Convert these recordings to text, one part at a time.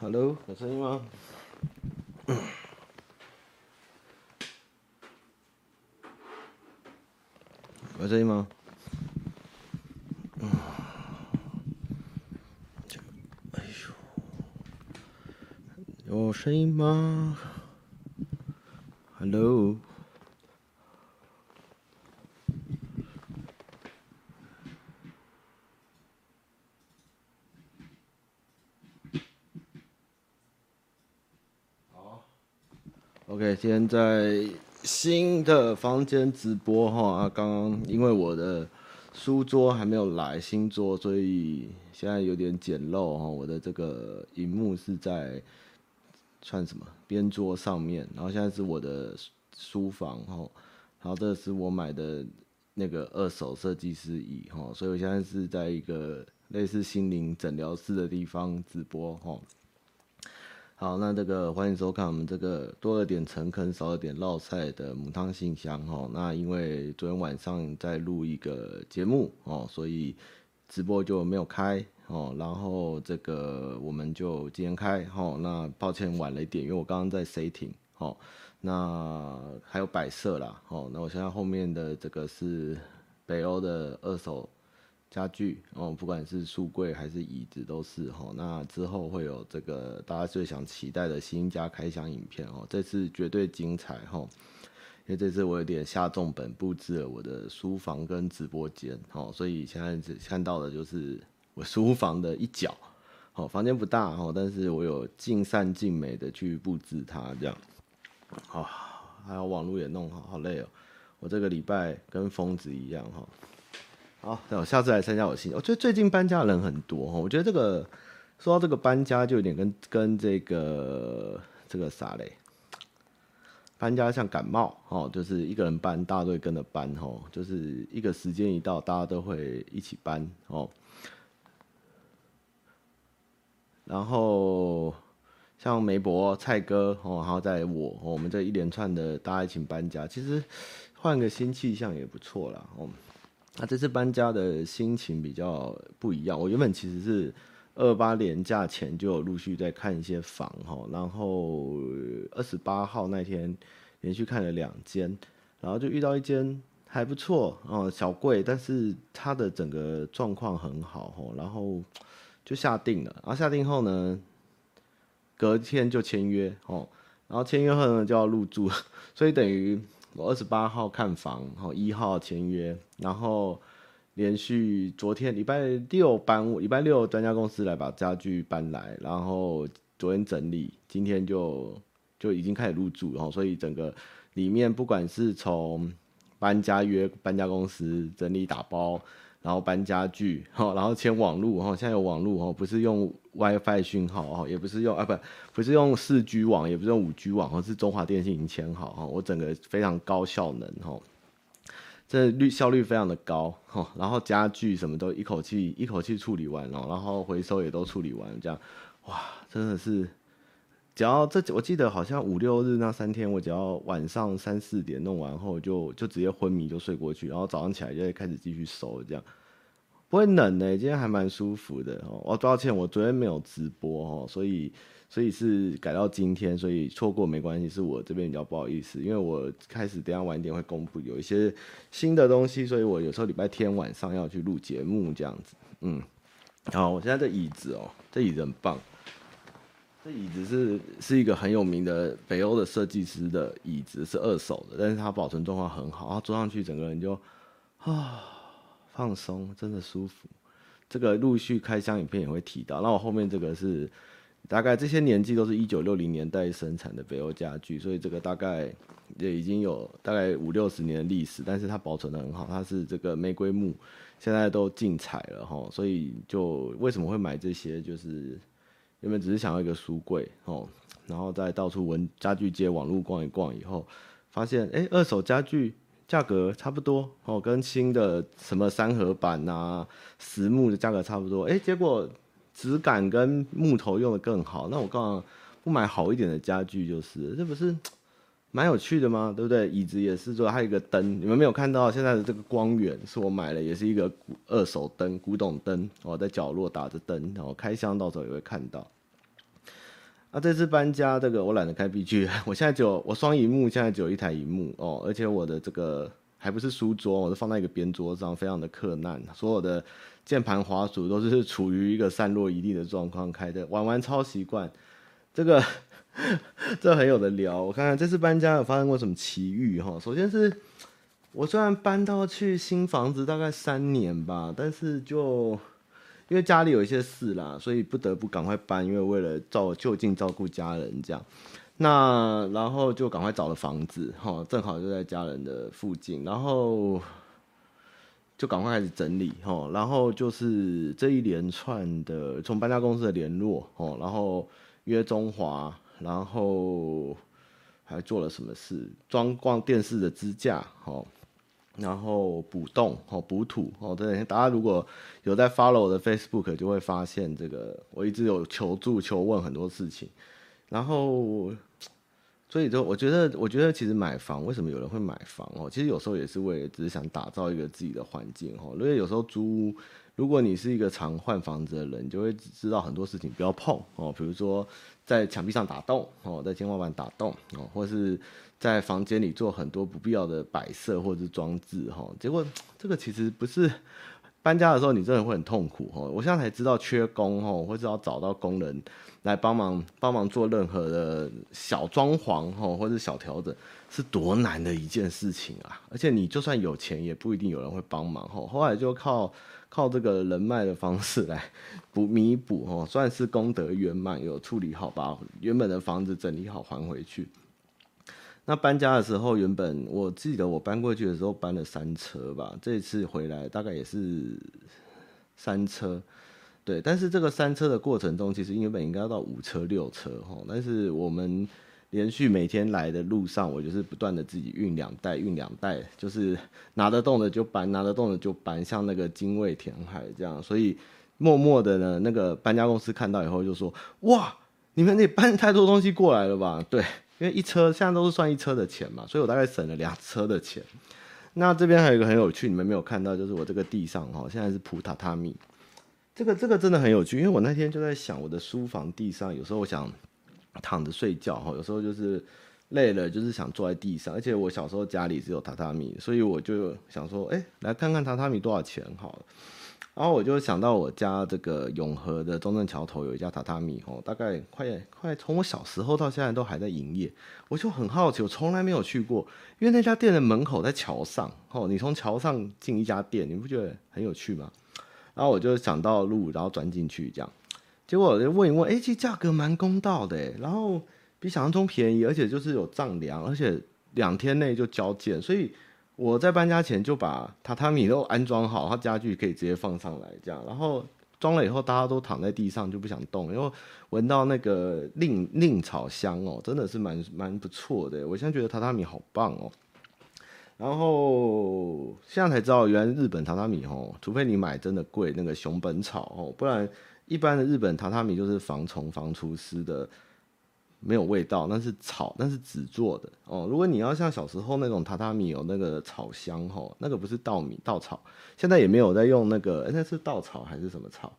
Hello，有声音吗？有声音吗？哎呦，有声音吗？Hello。OK，今天在新的房间直播哈啊，刚刚因为我的书桌还没有来新桌，所以现在有点简陋哈。我的这个荧幕是在算什么边桌上面，然后现在是我的书房哈，然后这是我买的那个二手设计师椅哈，所以我现在是在一个类似心灵诊疗室的地方直播哈。好，那这个欢迎收看我们这个多了点诚恳，少了点烙赛的母汤信箱哈。那因为昨天晚上在录一个节目哦，所以直播就没有开哦。然后这个我们就今天开哈。那抱歉晚了一点，因为我刚刚在 setting 哦。那还有摆设啦哦。那我现在后面的这个是北欧的二手。家具哦，不管是书柜还是椅子都是哈。那之后会有这个大家最想期待的新家开箱影片哦，这次绝对精彩哈。因为这次我有点下重本布置了我的书房跟直播间哦，所以现在只看到的就是我书房的一角哦，房间不大哈，但是我有尽善尽美的去布置它这样。好，还有网络也弄好，好累哦。我这个礼拜跟疯子一样哈。好，那我下次来参加我新。我觉得最近搬家的人很多哈，我觉得这个说到这个搬家，就有点跟跟这个这个啥嘞，搬家像感冒哦，就是一个人搬，大家都会跟着搬哦，就是一个时间一到，大家都会一起搬哦。然后像梅伯、蔡哥哦，然后在我，我们这一连串的大家一起搬家，其实换个新气象也不错啦哦。那、啊、这次搬家的心情比较不一样。我原本其实是二八年假前就有陆续在看一些房哈，然后二十八号那天连续看了两间，然后就遇到一间还不错哦，小贵，但是它的整个状况很好哈，然后就下定了。然后下定后呢，隔天就签约哦，然后签约后呢就要入住，所以等于。我二十八号看房，然后一号签约，然后连续昨天礼拜六搬，礼拜六专家公司来把家具搬来，然后昨天整理，今天就就已经开始入住，然后所以整个里面不管是从搬家约搬家公司整理打包。然后搬家具，然后签网路，哈，现在有网路，哈，不是用 WiFi 讯号，哈，也不是用啊，不，不是用四 G 网，也不是用五 G 网，而是中华电信已经牵好，哈，我整个非常高效能，哈，这率效率非常的高，哈，然后家具什么都一口气一口气处理完了，然后回收也都处理完，这样，哇，真的是。只要这，我记得好像五六日那三天，我只要晚上三四点弄完后就，就就直接昏迷就睡过去，然后早上起来就会开始继续收，这样不会冷呢、今天还蛮舒服的哦。我抱歉，我昨天没有直播哦，所以所以是改到今天，所以错过没关系，是我这边比较不好意思，因为我开始等下晚一点会公布有一些新的东西，所以我有时候礼拜天晚上要去录节目这样子。嗯，好，我现在这椅子哦，这椅子很棒。这椅子是是一个很有名的北欧的设计师的椅子，是二手的，但是它保存状况很好，它坐上去整个人就啊放松，真的舒服。这个陆续开箱影片也会提到。那我后面这个是大概这些年纪都是一九六零年代生产的北欧家具，所以这个大概也已经有大概五六十年的历史，但是它保存得很好，它是这个玫瑰木，现在都禁采了哈，所以就为什么会买这些就是。原本只是想要一个书柜哦，然后再到处闻家具街网路逛一逛以后，发现哎、二手家具价格差不多哦，跟新的什么三合板啊、实木的价格差不多。哎、结果质感跟木头用的更好，那我干嘛不买好一点的家具就是？这不是蛮有趣的吗？对不对？椅子也是说，还有一个灯，你们没有看到现在的这个光源是我买的，也是一个二手灯，古董灯哦，在角落打着灯，然后开箱到时候也会看到。啊，这次搬家，这个我懒得开 B G，我现在只有我双萤幕，现在只有一台萤幕哦，而且我的这个还不是书桌，我是放在一个边桌上，非常的克难，所有的键盘滑鼠都是处于一个散落一地的状况开的，玩玩超习惯，这个 这很有的聊。我看看这次搬家有发生过什么奇遇哈？首先是我虽然搬到去新房子大概三年吧，但是就。因为家里有一些事啦，所以不得不赶快搬。因为为了照就近照顾家人，这样，那然后就赶快找了房子，哈，正好就在家人的附近，然后就赶快开始整理，哈，然后就是这一连串的从搬家公司的联络，哦，然后约中华，然后还做了什么事，装逛电视的支架，哈。然后补洞哦，补土哦，对，大家如果有在 follow 我的 Facebook，就会发现这个我一直有求助、求问很多事情。然后，所以就我觉得，我觉得其实买房，为什么有人会买房哦？其实有时候也是为了只是想打造一个自己的环境哦。因为有时候租，如果你是一个常换房子的人，你就会知道很多事情不要碰哦，比如说在墙壁上打洞哦，在天花板打洞哦，或是。在房间里做很多不必要的摆设或者是装置哈，结果这个其实不是搬家的时候你真的会很痛苦哈。我现在才知道缺工哈，或者要找到工人来帮忙帮忙做任何的小装潢哈，或者小调整是多难的一件事情啊！而且你就算有钱，也不一定有人会帮忙哈。后来就靠靠这个人脉的方式来补弥补哈，算是功德圆满，有处理好把原本的房子整理好还回去。那搬家的时候，原本我记得我搬过去的时候搬了三车吧，这次回来大概也是三车，对。但是这个三车的过程中，其实原本应该要到五车六车哈，但是我们连续每天来的路上，我就是不断的自己运两袋运两袋，就是拿得动的就搬，拿得动的就搬，像那个精卫填海这样。所以默默的呢，那个搬家公司看到以后就说：哇，你们得搬太多东西过来了吧？对。因为一车现在都是算一车的钱嘛，所以我大概省了两车的钱。那这边还有一个很有趣，你们没有看到，就是我这个地上哈，现在是铺榻榻米。这个这个真的很有趣，因为我那天就在想，我的书房地上有时候我想躺着睡觉哈，有时候就是累了，就是想坐在地上。而且我小时候家里是有榻榻米，所以我就想说，哎，来看看榻榻米多少钱好了。然后我就想到我家这个永和的中正桥头有一家榻榻米哦，大概快快从我小时候到现在都还在营业，我就很好奇，我从来没有去过，因为那家店的门口在桥上哦，你从桥上进一家店，你不觉得很有趣吗？然后我就想到路，然后转进去这样，结果就问一问，哎，其实价格蛮公道的，然后比想象中便宜，而且就是有丈量，而且两天内就交件，所以。我在搬家前就把榻榻米都安装好，它家具可以直接放上来，这样，然后装了以后，大家都躺在地上就不想动，因为闻到那个蔺蔺草香哦，真的是蛮蛮不错的。我现在觉得榻榻米好棒哦，然后现在才知道，原来日本榻榻米哦，除非你买真的贵那个熊本草哦，不然一般的日本榻榻米就是防虫防除湿的。没有味道，那是草，那是纸做的哦。如果你要像小时候那种榻榻米有那个草香吼，那个不是稻米稻草，现在也没有在用那个，那是稻草还是什么草？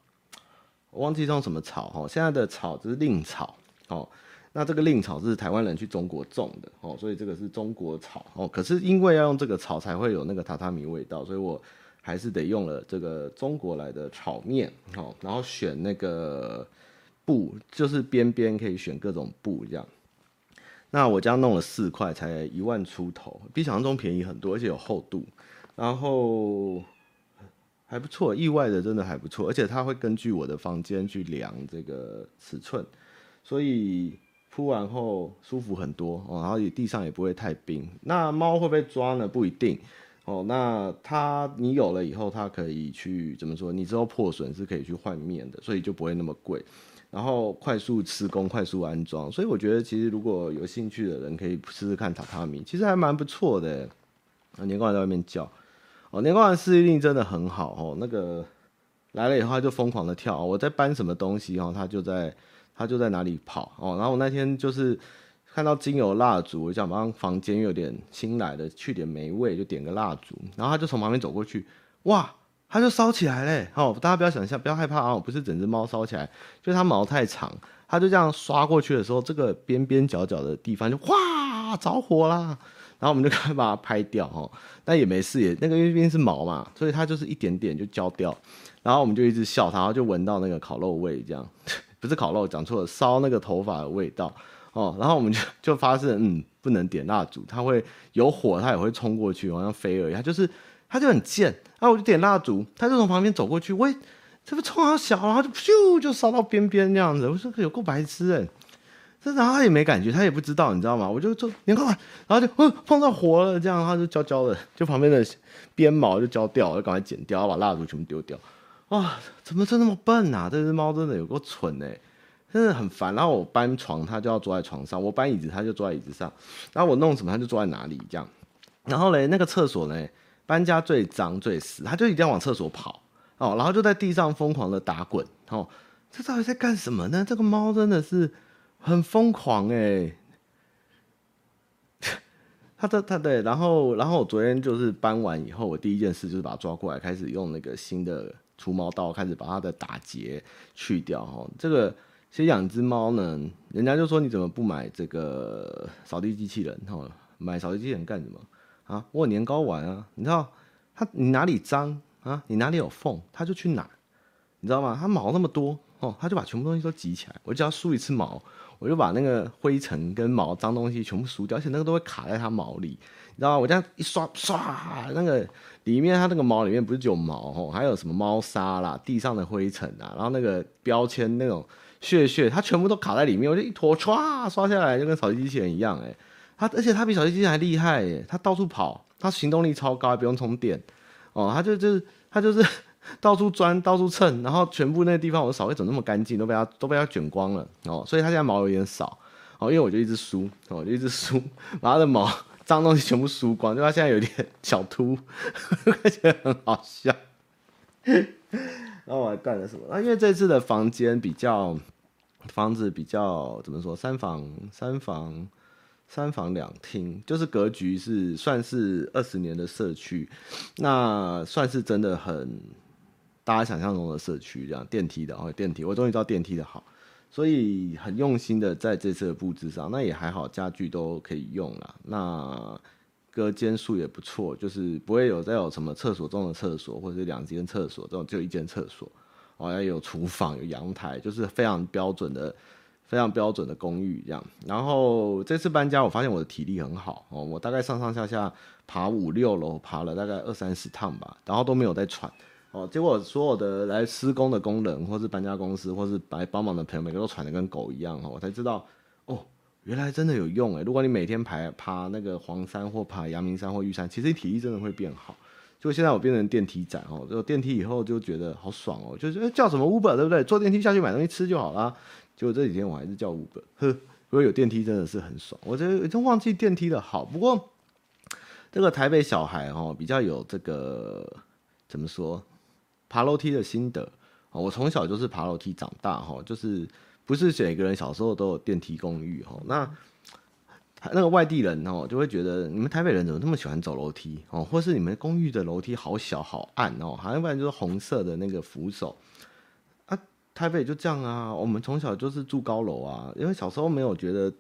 我忘记用什么草哈。现在的草就是蔺草哦。那这个蔺草是台湾人去中国种的哦，所以这个是中国草哦。可是因为要用这个草才会有那个榻榻米味道，所以我还是得用了这个中国来的炒面哦，然后选那个。布就是边边可以选各种布这样，那我这样弄了四块才一万出头，比想象中便宜很多，而且有厚度，然后还不错，意外的真的还不错，而且它会根据我的房间去量这个尺寸，所以铺完后舒服很多哦，然后也地上也不会太冰。那猫会不会抓呢？不一定哦。那它你有了以后，它可以去怎么说？你之后破损是可以去换面的，所以就不会那么贵。然后快速施工，快速安装，所以我觉得其实如果有兴趣的人可以试试看榻榻米，其实还蛮不错的。年糕还在外面叫，哦，年糕的适应力真的很好哦。那个来了以后他就疯狂的跳，我在搬什么东西哦，他就在他就在哪里跑哦。然后我那天就是看到精油蜡烛，我想马上房间有点新来的，去点霉味就点个蜡烛，然后他就从旁边走过去，哇！它就烧起来嘞。哦，大家不要想象，不要害怕啊，不是整只猫烧起来，就是它毛太长，它就这样刷过去的时候，这个边边角角的地方就哗着火啦。然后我们就赶快把它拍掉哈，但也没事，也那个因为毕竟是毛嘛，所以它就是一点点就焦掉。然后我们就一直笑它，然后就闻到那个烤肉味，这样 不是烤肉，讲错了，烧那个头发的味道哦。然后我们就就发现，嗯，不能点蜡烛，它会有火，它也会冲过去，好像飞而已。它就是它就很贱。然后我就点蜡烛，它就从旁边走过去，喂，这不冲好小，然后就咻就烧到边边那样子。我说有够白痴哎。这然后他也没感觉，他也不知道，你知道吗？我就就你看，然后就嗯碰到火了，这样它就焦焦的，就旁边的边毛就焦掉，就赶快剪掉，把蜡烛全部丢掉。哇，怎么真那么笨啊？这只猫真的有够蠢哎，真的很烦。然后我搬床，它就要坐在床上；我搬椅子，它就坐在椅子上。然后我弄什么，它就坐在哪里这样。然后嘞，那个厕所呢，搬家最脏最死，它就一定要往厕所跑哦，然后就在地上疯狂的打滚哦。这到底在干什么呢？这个猫真的是。很疯狂哎、欸，它 的他对，然后然后我昨天就是搬完以后，我第一件事就是把它抓过来，开始用那个新的除毛刀开始把它的打结去掉哈。这个其实养只猫呢，人家就说你怎么不买这个扫地机器人哈？买扫地机器人干什么啊？我有年糕丸啊，你知道它你哪里脏啊？你哪里有缝，它就去哪，你知道吗？它毛那么多哦，它就把全部东西都挤起来，我只要梳一次毛。我就把那个灰尘跟毛脏东西全部梳掉，而且那个都会卡在它毛里，你知道吗？我这样一刷刷，那个里面它那个毛里面不是只有毛哦，还有什么猫砂啦、地上的灰尘啊，然后那个标签那种屑屑，它全部都卡在里面。我就一坨唰刷下来，就跟扫地机器人一样诶。它而且它比扫地机器人还厉害诶，它到处跑，它行动力超高，还不用充电哦，它就就是它就是。到处钻，到处蹭，然后全部那个地方我扫会怎么那么干净，都被它都被它卷光了哦，所以它现在毛有点少哦，因为我就一直梳哦，就一直梳，把它的毛脏东西全部梳光，就它现在有点小秃，看起来很好笑。然后我还干了什么？啊，因为这次的房间比较，房子比较怎么说？三房三房三房两厅，就是格局是算是二十年的社区，那算是真的很。大家想象中的社区这样，电梯的哦，电梯，我终于知道电梯的好，所以很用心的在这次的布置上，那也还好，家具都可以用了，那隔间数也不错，就是不会有再有什么厕所中的厕所，或者是两间厕所这种，就一间厕所，哦，要有厨房有阳台，就是非常标准的，非常标准的公寓这样。然后这次搬家，我发现我的体力很好哦，我大概上上下下爬五六楼，爬了大概二三十趟吧，然后都没有在喘。哦，结果所有的来施工的工人，或是搬家公司，或是来帮忙的朋友，每个都喘得跟狗一样哦，我才知道，哦，原来真的有用诶。如果你每天爬爬那个黄山或爬阳明山或玉山，其实你体力真的会变好。就现在我变成电梯仔哦，有电梯以后就觉得好爽哦，就是叫什么 Uber 对不对？坐电梯下去买东西吃就好啦。结果这几天我还是叫 Uber，呵，如果有电梯真的是很爽。我觉得已经忘记电梯的好，不过这个台北小孩哦，比较有这个怎么说？爬楼梯的心得，我从小就是爬楼梯长大哈，就是不是每个人小时候都有电梯公寓哈。那那个外地人哦，就会觉得你们台北人怎么那么喜欢走楼梯哦，或是你们公寓的楼梯好小好暗哦，好像不然就是红色的那个扶手啊。台北就这样啊，我们从小就是住高楼啊，因为小时候没有觉得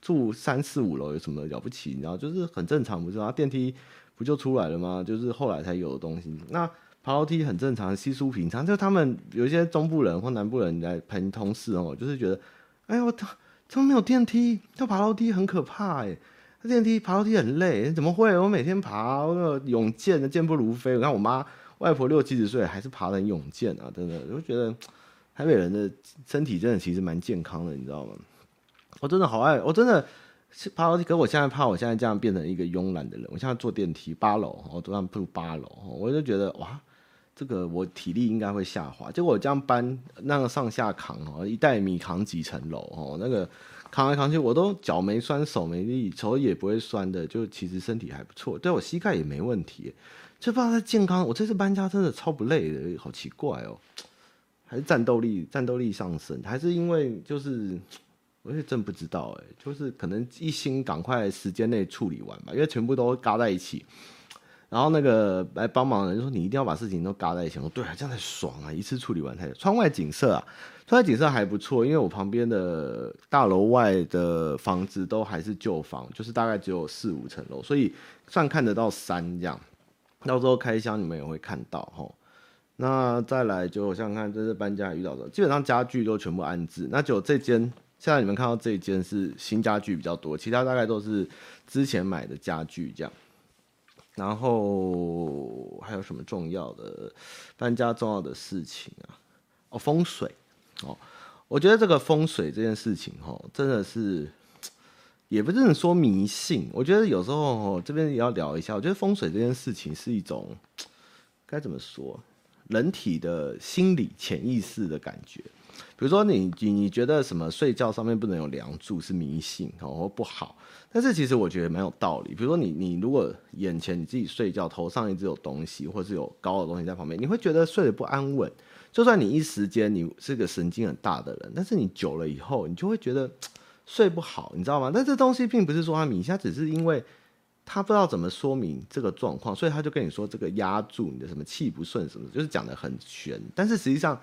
住三四五楼有什么了不起，你知道，就是很正常，不是啊？电梯不就出来了吗？就是后来才有的东西。那爬楼梯很正常，稀疏平常。就他们有一些中部人或南部人来陪同事哦，就是觉得，哎呦，怎么没有电梯？要爬楼梯很可怕哎，那电梯爬楼梯很累，怎么会？我每天爬，那个勇健的健步如飞。我看我妈外婆六七十岁还是爬得很勇健啊，真的，我就觉得台北人的身体真的其实蛮健康的，你知道吗？我真的好爱，我真的爬楼梯，可我现在怕我现在这样变成一个慵懒的人。我现在坐电梯八楼，我昨晚住八楼，我就觉得哇。这个我体力应该会下滑，结果我这样搬那个上下扛哦，一袋米扛几层楼哦，那个扛来扛去，我都脚没酸，手没力，手也不会酸的，就其实身体还不错，对我膝盖也没问题，就不知道在健康。我这次搬家真的超不累的，好奇怪哦，还是战斗力战斗力上升，还是因为就是我也真不知道哎，就是可能一心赶快时间内处理完吧，因为全部都嘎在一起。然后那个来帮忙的人就说：“你一定要把事情都嘎在一起。”我说：“对啊，这样才爽啊！一次处理完才。”窗外景色啊，窗外景色还不错，因为我旁边的大楼外的房子都还是旧房，就是大概只有四五层楼，所以算看得到山这样。到时候开箱你们也会看到齁。那再来就我想想看，这是搬家遇到的，基本上家具都全部安置。那就这间，现在你们看到这一间是新家具比较多，其他大概都是之前买的家具这样。然后还有什么重要的搬家重要的事情啊？哦，风水哦，我觉得这个风水这件事情哦，真的是也不是说迷信。我觉得有时候哦，这边也要聊一下。我觉得风水这件事情是一种该怎么说，人体的心理潜意识的感觉。比如说你你你觉得什么睡觉上面不能有梁柱是迷信哦或不好，但是其实我觉得蛮有道理。比如说你你如果眼前你自己睡觉头上一直有东西或是有高的东西在旁边，你会觉得睡得不安稳。就算你一时间你是个神经很大的人，但是你久了以后你就会觉得睡不好，你知道吗？但这东西并不是说它迷信，它只是因为他不知道怎么说明这个状况，所以他就跟你说这个压住你的什么气不顺什么，就是讲得很玄。但是实际上。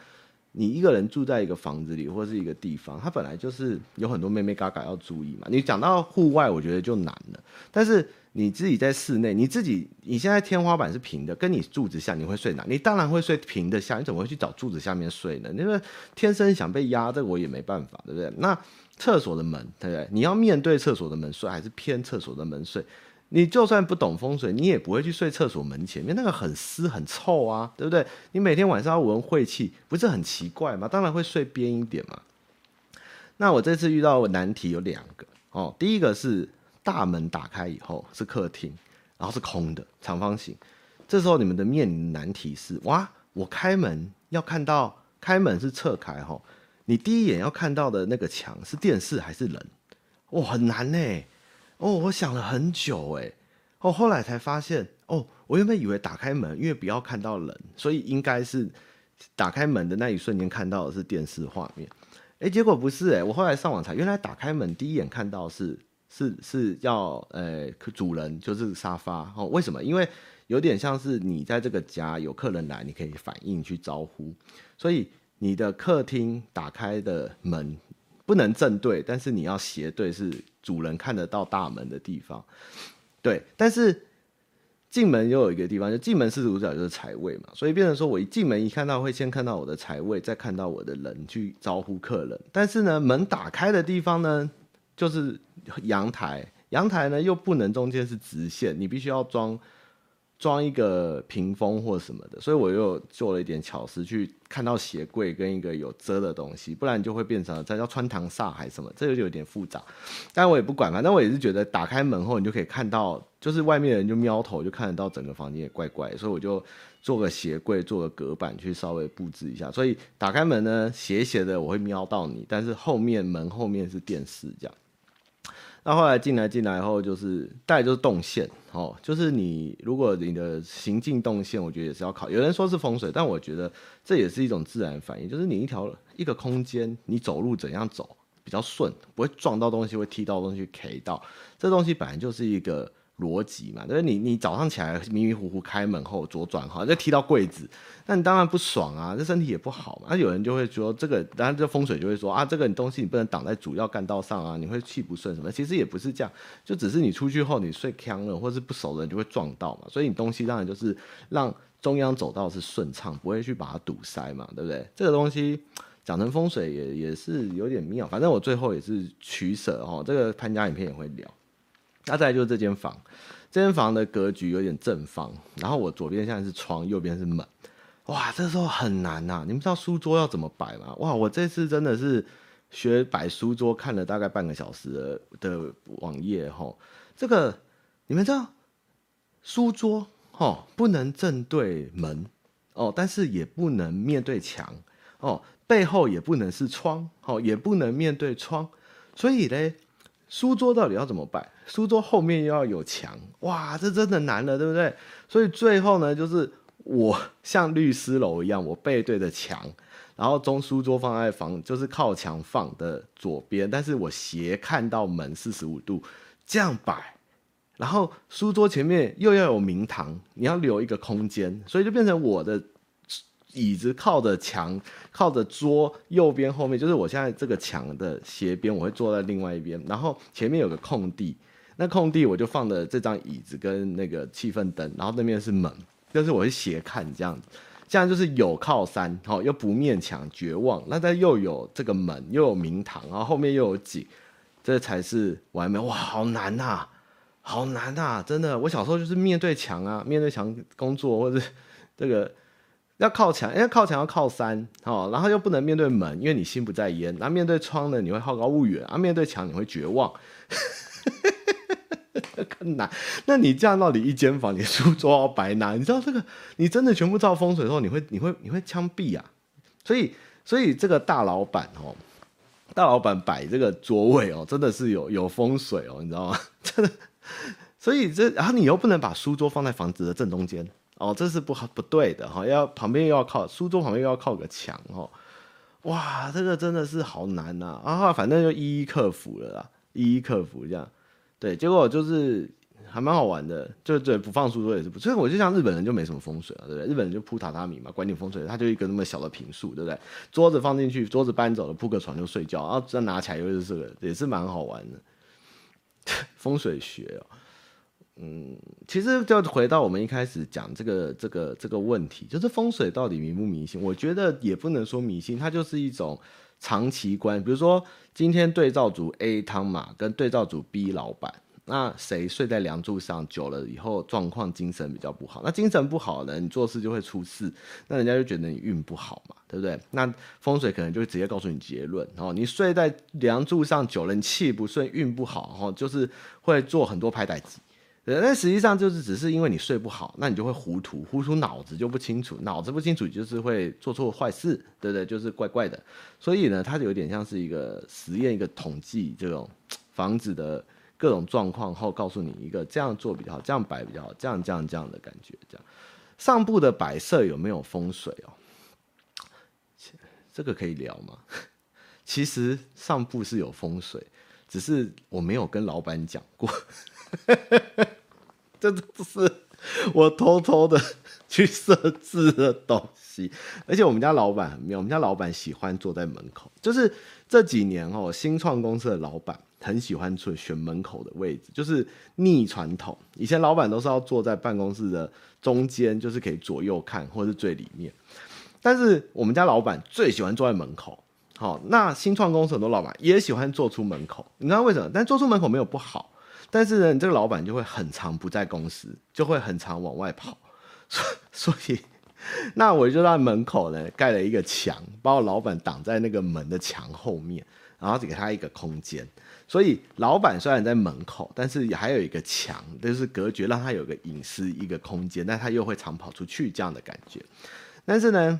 你一个人住在一个房子里或是一个地方，它本来就是有很多妹妹嘎嘎要注意嘛。你讲到户外，我觉得就难了。但是你自己在室内，你自己你现在天花板是平的，跟你柱子下，你会睡哪？你当然会睡平的下，你怎么会去找柱子下面睡呢？因为天生想被压，这我也没办法，对不对？那厕所的门，对不对？你要面对厕所的门睡，还是偏厕所的门睡？你就算不懂风水，你也不会去睡厕所门前面，那个很湿很臭啊，对不对？你每天晚上要闻晦气，不是很奇怪吗？当然会睡边一点嘛。那我这次遇到难题有两个哦，第一个是大门打开以后是客厅，然后是空的长方形，这时候你们的面临难题是哇，我开门要看到开门是侧开哈，你第一眼要看到的那个墙是电视还是人？哇，很难呢。哦，我想了很久哎，哦，后来才发现，哦，我原本以为打开门，因为不要看到人，所以应该是打开门的那一瞬间看到的是电视画面，哎，结果不是哎，我后来上网查，原来打开门第一眼看到是是是要呃主人就是沙发哦，为什么？因为有点像是你在这个家有客人来，你可以反应去招呼，所以你的客厅打开的门。不能正对，但是你要斜对，是主人看得到大门的地方。对，但是进门又有一个地方，就进门四十五角就是财位嘛，所以变成说我一进门一看到会先看到我的财位，再看到我的人去招呼客人。但是呢，门打开的地方呢，就是阳台，阳台呢又不能中间是直线，你必须要装。装一个屏风或什么的，所以我又做了一点巧思，去看到鞋柜跟一个有遮的东西，不然就会变成这叫穿堂煞还是什么，这个就有点复杂。但我也不管，反正我也是觉得打开门后，你就可以看到，就是外面的人就瞄头就看得到整个房间也怪怪，所以我就做个鞋柜，做个隔板去稍微布置一下。所以打开门呢，斜斜的我会瞄到你，但是后面门后面是电视这样。那后来进来进来后，就是大概就是动线哦，就是你如果你的行进动线，我觉得也是要考。有人说是风水，但我觉得这也是一种自然反应，就是你一条一个空间，你走路怎样走比较顺，不会撞到东西，会踢到东西，K 到这东西本来就是一个。逻辑嘛，就是你你早上起来迷迷糊糊开门后左转哈，就踢到柜子，那你当然不爽啊，这身体也不好嘛。那有人就会说这个，当然这风水就会说啊，这个你东西你不能挡在主要干道上啊，你会气不顺什么。其实也不是这样，就只是你出去后你睡锵了，或是不熟的人就会撞到嘛。所以你东西当然就是让中央走道是顺畅，不会去把它堵塞嘛，对不对？这个东西讲成风水也也是有点妙，反正我最后也是取舍哈。这个潘家影片也会聊。那再来就是这间房，这间房的格局有点正方，然后我左边现在是窗，右边是门，哇，这时候很难呐、你们知道书桌要怎么摆吗？哇，我这次真的是学摆书桌，看了大概半个小时的的网页吼，这个你们知道，书桌吼不能正对门哦，但是也不能面对墙哦，背后也不能是窗哦，也不能面对窗，所以嘞。书桌到底要怎么摆？书桌后面又要有墙，哇，这真的难了，对不对？所以最后呢，就是我像律师楼一样，我背对着墙，然后中书桌放在房，就是靠墙放的左边，但是我斜看到门四十五度，这样摆，然后书桌前面又要有明堂，你要留一个空间，所以就变成我的椅子靠着墙，靠着桌，右边后面就是我现在这个墙的斜边，我会坐在另外一边，然后前面有个空地，那空地我就放了这张椅子跟那个气氛灯，然后那边是门，就是我会斜看这样子，这样就是有靠山，好又不面墙绝望，那它又有这个门，又有明堂，然后后面又有景，这才是完美哇，好难呐、啊，好难呐、啊，真的，我小时候就是面对墙啊，面对墙工作或者 这个。要靠墙，因为靠墙要靠山哦，然后又不能面对门，因为你心不在焉。那面对窗呢，你会好高骛远；啊，面对墙你会绝望，更难。那你这样到底一间房，你书桌要摆哪？你知道这个，你真的全部照风水的时候，你会你会你会枪毙啊！所以所以这个大老板哦，大老板摆这个桌位哦，真的是有有风水哦，你知道吗？真的。所以这然后你又不能把书桌放在房子的正中间。哦，这是不好不对的哈，要旁边又要靠书桌，旁边又要靠个墙哦，哇，这个真的是好难呐啊，啊！反正就一一克服了啦，一一克服这样，对，结果就是还蛮好玩的，就对，不放书桌也是不，所以我就像日本人就没什么风水了，对不对？日本人就铺榻榻米嘛，管你风水，他就一个那么小的平数，对不对？桌子放进去，桌子搬走了，铺个床就睡觉，然后再拿起来又是这个，也是蛮好玩的，风水学哦。嗯，其实就回到我们一开始讲这个这个这个问题，就是风水到底迷不迷信？我觉得也不能说迷信，它就是一种长期观。比如说今天对照组 A 汤马跟对照组 B 老板，那谁睡在梁柱上久了以后状况精神比较不好？那精神不好呢，你做事就会出事，那人家就觉得你运不好嘛，对不对？那风水可能就会直接告诉你结论哦，你睡在梁柱上久了，你气不顺，运不好，哦，就是会做很多歹代那。实际上就是只是因为你睡不好，那你就会糊涂，糊涂脑子就不清楚，脑子不清楚就是会做错坏事，对不对？就是怪怪的。所以呢，它就有点像是一个实验，一个统计这种房子的各种状况后，告诉你一个这样做比较好，这样摆比较好，这样这样这样的感觉。这样上部的摆设有没有风水哦？这个可以聊吗？其实上部是有风水，只是我没有跟老板讲过。这都是我偷偷的去设置的东西，而且我们家老板很妙，我们家老板喜欢坐在门口，就是这几年哦，新创公司的老板很喜欢选选门口的位置，就是逆传统。以前老板都是要坐在办公室的中间，就是可以左右看或是最里面，但是我们家老板最喜欢坐在门口。好，那新创公司很多老板也喜欢坐出门口，你知道为什么？但坐出门口没有不好。但是呢，你这个老板就会很常不在公司，就会很常往外跑，所所以，那我就在门口呢盖了一个墙，把我老板挡在那个门的墙后面，然后给他一个空间。所以老板虽然在门口，但是还有一个墙，就是隔绝，让他有个隐私一个空间，但他又会常跑出去这样的感觉。但是呢，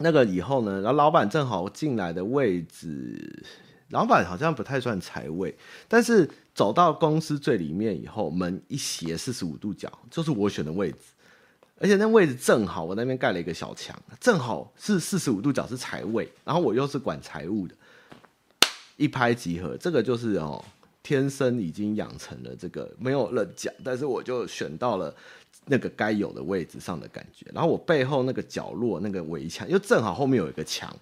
那个以后呢，然后老板正好进来的位置。老板好像不太算财位，但是走到公司最里面以后，门一斜四十五度角，就是我选的位置，而且那位置正好我那边盖了一个小墙，正好是四十五度角是财位，然后我又是管财务的，一拍即合，这个就是哦，天生已经养成了这个没有人讲，但是我就选到了那个该有的位置上的感觉，然后我背后那个角落那个围墙又正好后面有一个墙，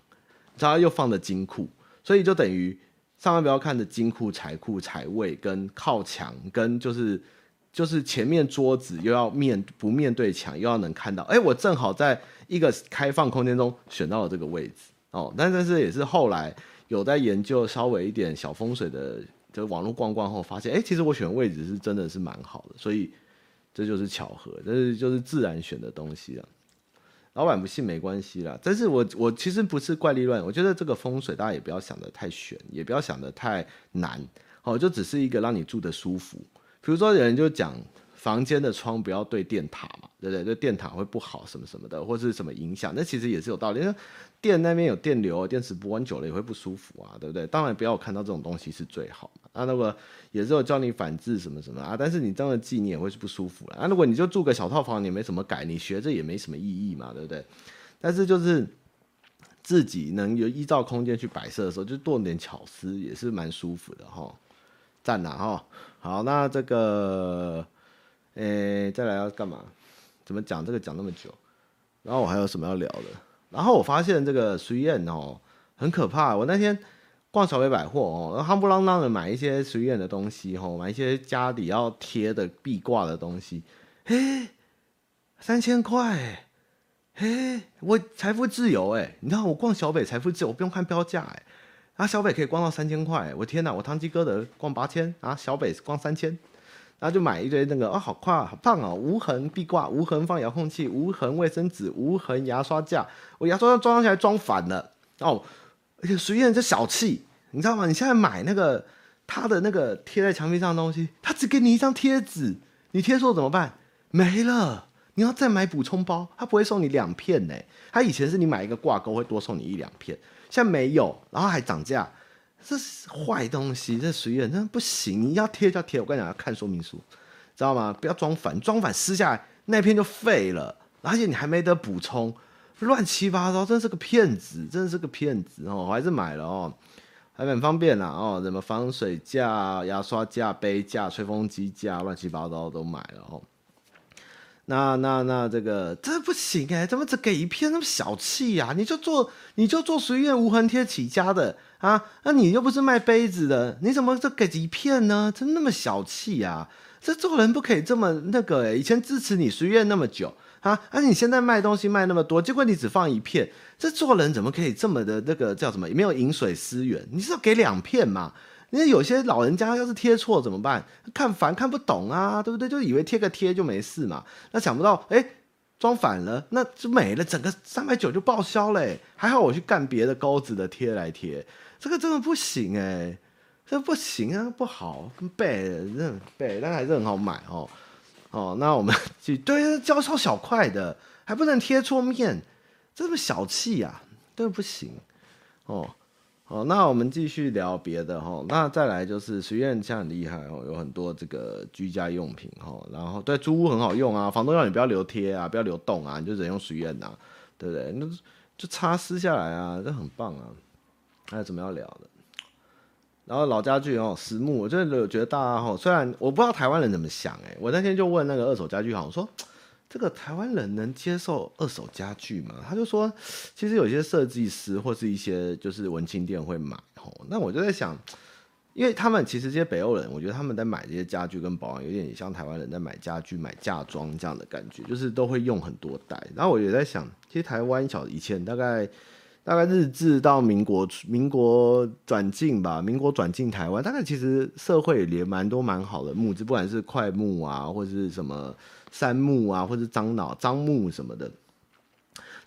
然后又放了金库。所以就等于上面不要看的金库、财库、财位跟靠墙，跟就是就是前面桌子又要面不面对墙，又要能看到。哎，我正好在一个开放空间中选到了这个位置哦。但但是也是后来有在研究稍微一点小风水的，就网络逛逛后发现，哎，其实我选位置是真的是蛮好的。所以这就是巧合，这是就是自然选的东西了。老板不信没关系啦，但是我我其实不是怪力乱，我觉得这个风水大家也不要想的太玄，也不要想的太难，好，就只是一个让你住的舒服。比如说有人就讲房间的窗不要对电塔嘛，对不对？就电塔会不好什么什么的，或是什么影响，那其实也是有道理。因为电那边有电流，电磁波久了也会不舒服啊，对不对？当然不要看到这种东西是最好嘛。啊，那个也是有教你反制什么什么啊，但是你这样的记你也会是不舒服了啊。如果你就住个小套房，你没什么改，你学着也没什么意义嘛，对不对？但是就是自己能有依照空间去摆设的时候，就多点巧思也是蛮舒服的哈。赞啦哈。好，那这个，诶、再来要干嘛？怎么讲这个讲那么久？然后我还有什么要聊的？然后我发现这个随燕哦，很可怕。我那天逛小北百货哦，然后夯不啷当的买一些随燕的东西哦，买一些家里要贴的壁挂的东西，嘿，三千块，嘿，我财富自由哎！你知道我逛小北财富自由，我不用看标价哎。啊，小北可以逛到三千块，我天哪！我唐吉诃德逛八千啊，小北逛三千，然后就买一堆那个、哦，好快，好棒哦！无痕壁挂，无痕放遥控器，无痕卫生纸，无痕牙刷架，我牙刷架装起来装反了哦！而且随便这小气，你知道吗？你现在买那个他的那个贴在墙壁上的东西，他只给你一张贴纸，你贴错怎么办？没了，你要再买补充包，他不会送你两片呢。他以前是你买一个挂钩会多送你一两片。现在没有，然后还涨价，这是坏东西，这随缘，那不行，你要贴就要贴。我跟你讲，要看说明书，知道吗？不要装反，装反撕下来那片就废了，而且你还没得补充，乱七八糟，真是个骗子，真是个骗子哦！我还是买了哦，还很方便啦哦，什么防水架、牙刷架、杯架、吹风机架，乱七八糟都买了哦。那那那这个这不行哎、怎么只给一片那么小气呀、啊？你就做你就做随缘无痕贴起家的啊？那你又不是卖杯子的，你怎么就给一片呢？真那么小气、啊？这做人不可以这么那个哎、以前支持你随缘那么久啊，而、啊、你现在卖东西卖那么多，结果你只放一片，这做人怎么可以这么的那个叫什么？没有饮水思源，你是要给两片嘛？因为有些老人家要是贴错怎么办？看烦看不懂啊，对不对？就以为贴个贴就没事嘛。那想不到，哎，装反了，那就没了，整个三百九就报销嘞。还好我去干别的钩子的贴来贴，这个真的不行哎，这不行啊，不好，跟背真的背，但还是很好买哦。哦，那我们就对，交超小块的，还不能贴错面，这么小气呀、啊，真的不行哦。哦，那我们继续聊别的哈。那再来就是随缘现在很厉害哦，有很多这个居家用品哈。然后对租屋很好用啊，房东要你不要留贴啊，不要留洞啊，你就只能用随缘呐，对不对？那就擦撕下来啊，这很棒啊。还有什么要聊的？然后老家具哦，实木，我真的觉得大家哈，虽然我不知道台湾人怎么想哎，我那天就问那个二手家具行，我说。这个台湾人能接受二手家具吗？他就说，其实有些设计师或是一些就是文青店会买吼。那我就在想，因为他们其实这些北欧人，我觉得他们在买这些家具跟保养，有点像台湾人在买家具、买嫁妆这样的感觉，就是都会用很多代。然后我也在想，其实台湾小以前大概大概日治到民国民国转进吧，民国转进台湾，大概其实社会也蛮多蛮好的木质，不管是桧木啊，或者是什么。杉木啊，或者樟脑、樟木什么的，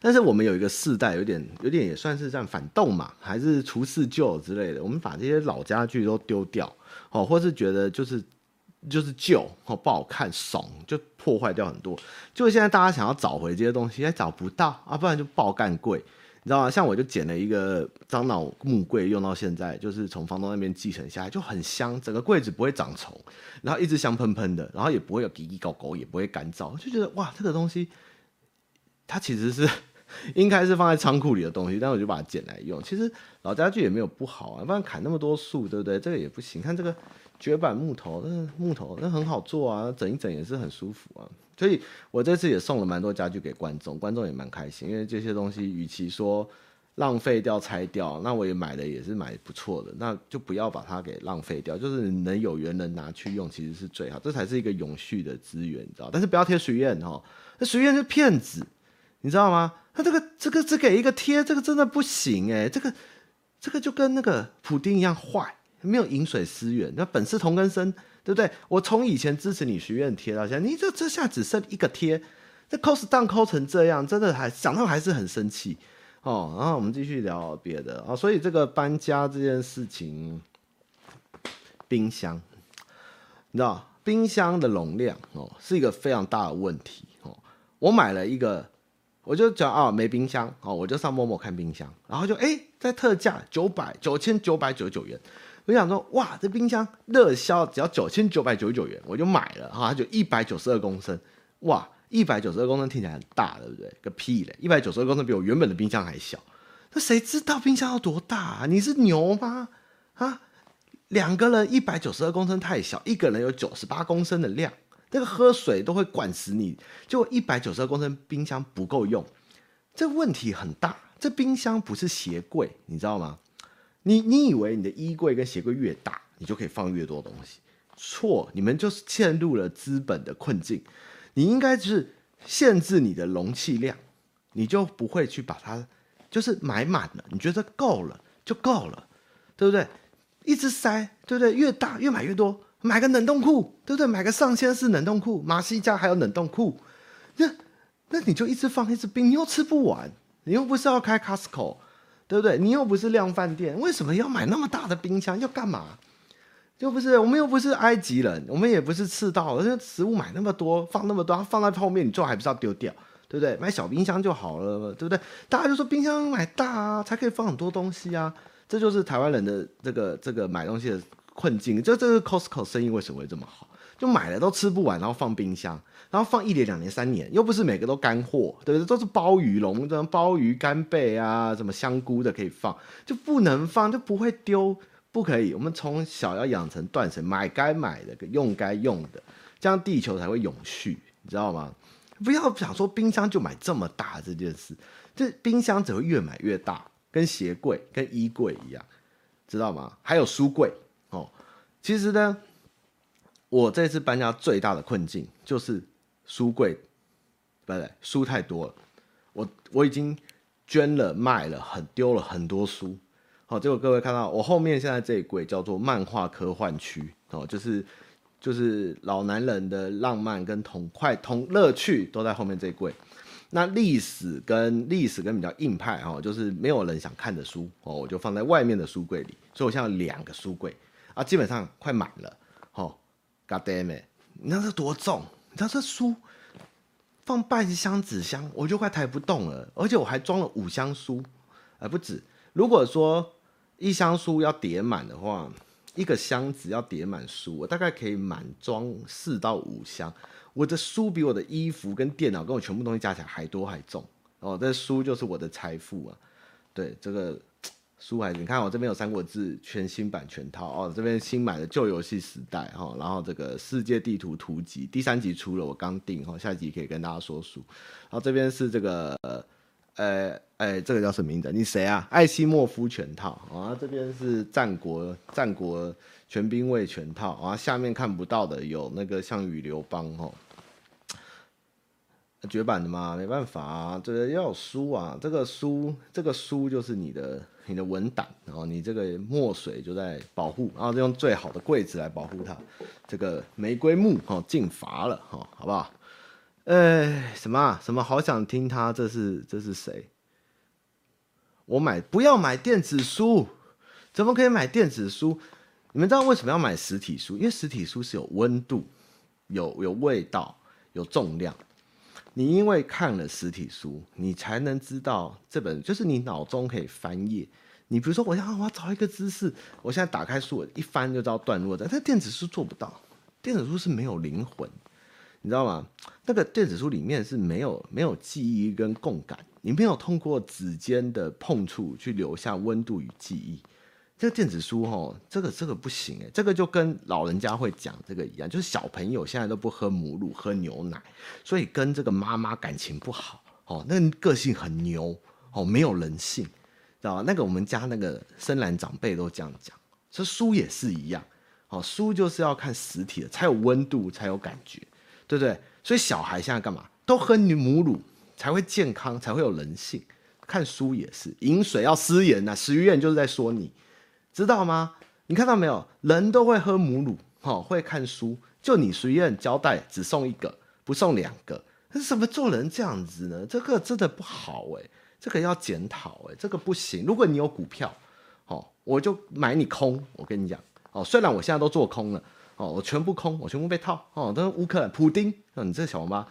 但是我们有一个世代，有点、有点也算是这样反动嘛，还是除四旧之类的。我们把这些老家具都丢掉，哦，或是觉得就是就是旧哦，不好看、怂，就破坏掉很多。就现在大家想要找回这些东西，还找不到啊，不然就爆干贵。你知道吗？像我就捡了一个樟脑木柜，用到现在，就是从房东那边继承下来，就很香，整个柜子不会长虫，然后一直香喷喷的，然后也不会有滴滴狗狗，也不会干燥，就觉得哇，这个东西它其实是应该是放在仓库里的东西，但我就把它捡来用。其实老家具也没有不好啊，不然砍那么多树，对不对？这个也不行。看这个绝版木头，那木头那很好做啊，整一整也是很舒服啊。所以我这次也送了蛮多家具给观众，观众也蛮开心，因为这些东西与其说浪费掉拆掉，那我也买的也是买不错的，那就不要把它给浪费掉，就是能有缘人拿去用，其实是最好，这才是一个永续的资源，你知道？但是不要贴许愿哈，那许愿是骗子，你知道吗？他这个这个只给一个贴，这个真的不行哎，这个这个就跟那个普丁一样坏，没有饮水思源，那本是同根生。对不对？我从以前支持你随缘贴到现在，你这这下只剩一个贴，这 cost down cost 成这样，真的还想到还是很生气哦。然后我们继续聊别的啊、哦，所以这个搬家这件事情，冰箱，你知道冰箱的容量哦是一个非常大的问题哦。我买了一个，我就讲啊、哦、没冰箱哦，我就上陌陌看冰箱，然后就哎在特价九百九千九百九十九元。我想说，哇，这冰箱热销只要九千九百九十九元，我就买了哈，它就一百九十二公升，哇，一百九十二公升听起来很大，对不对？个屁嘞，一百九十二公升比我原本的冰箱还小。那谁知道冰箱要多大啊？你是牛吗？啊，两个人一百九十二公升太小，一个人有九十八公升的量，那个喝水都会灌死你。就一百九十二公升冰箱不够用，这问题很大。这冰箱不是鞋柜，你知道吗？你你以为你的衣柜跟鞋柜越大，你就可以放越多东西？错，你们就是陷入了资本的困境。你应该就是限制你的容器量，你就不会去把它就是买满了。你觉得够了就够了，对不对？一直塞，对不对？越大越买越多，买个冷冻库，对不对？买个上千式冷冻库，马西家还有冷冻库，那那你就一直放一直冰，你又吃不完，你又不是要开 Costco，对不对？你又不是量贩店，为什么要买那么大的冰箱？要干嘛？又不是我们又不是埃及人，我们也不是赤道，而且食物买那么多，放那么多，放在后面，你最后还不是要丢掉，对不对？买小冰箱就好了，对不对？大家就说冰箱买大啊，才可以放很多东西啊。这就是台湾人的这个这个买东西的困境，就这个 Costco 生意为什么会这么好？就买了都吃不完，然后放冰箱，然后放一年、两年、三年，又不是每个都干货，对不对？都是鲍鱼笼，这种鲍鱼干贝啊，什么香菇的可以放，就不能放，就不会丢，不可以。我们从小要养成断舍，买该买的，用该用的，这样地球才会永续，你知道吗？不要想说冰箱就买这么大这件事，这冰箱只会越买越大。跟鞋柜、跟衣柜一样，知道吗？还有书柜哦。其实呢，我这次搬家最大的困境就是书柜，不对，书太多了。我我已经捐了、卖了，很丢了很多书。好，结果各位看到我后面现在这一柜叫做漫画科幻区哦，就是就是老男人的浪漫跟同快同乐趣都在后面这一柜。那历史跟历史跟比较硬派哈，就是没有人想看的书哦，我就放在外面的书柜里。所以我现在有两个书柜啊，基本上快满了。哦，God damn it！你知道这多重？你知道这书放半箱纸箱，我就快抬不动了。而且我还装了五箱书，而不止。如果说一箱书要叠满的话，一个箱子要叠满书，我大概可以满装四到五箱。我的书比我的衣服跟电脑跟我全部东西加起来还多还重哦，这书就是我的财富啊！对，这个书还是你看我这边有《三国志》全新版全套哦，这边新买的旧游戏时代哈、哦，然后这个世界地图图集第三集出了，我刚订哈，下一集可以跟大家说书。然后这边是这个呃哎，这个叫什么名字？你谁啊？艾西莫夫全套啊，这边是战国战国全兵卫全套啊，下面看不到的有那个项羽刘邦哈。绝版的嘛，没办法啊，这个要有书啊，这个书，这个书就是你的你的文档，然后你这个墨水就在保护，然后就用最好的柜子来保护它。这个玫瑰木哦，进阀了哈，好不好？呃，什么？什么？好想听他，这是这是谁？我买不要买电子书，怎么可以买电子书？你们知道为什么要买实体书？因为实体书是有温度、有有味道、有重量。你因为看了实体书，你才能知道这本就是你脑中可以翻页。你比如说，我想我要找一个姿势，我现在打开书，我一翻就知道段落在。但电子书做不到，电子书是没有灵魂，你知道吗？那个电子书里面是没有没有记忆跟共感，你没有通过指尖的碰触去留下温度与记忆。这个电子书哦，这个这个不行哎，这个就跟老人家会讲这个一样，就是小朋友现在都不喝母乳，喝牛奶，所以跟这个妈妈感情不好哦，那个个性很牛哦，没有人性，知道吧？那个我们家那个深蓝长辈都这样讲，这书也是一样哦，书就是要看实体的，才有温度，才有感觉，对不对？所以小孩现在干嘛？都喝你母乳才会健康，才会有人性。看书也是，饮水要思源呐，史于晏就是在说你。知道吗？你看到没有？人都会喝母乳，哈，会看书。就你随便交代，只送一个，不送两个。这是怎么做人这样子呢？这个真的不好哎，这个要检讨哎，这个不行。如果你有股票，哦，我就买你空。我跟你讲，哦，虽然我现在都做空了，哦，我全部空，我全部被套，哦，都是乌克兰普丁，哦，你这小王八，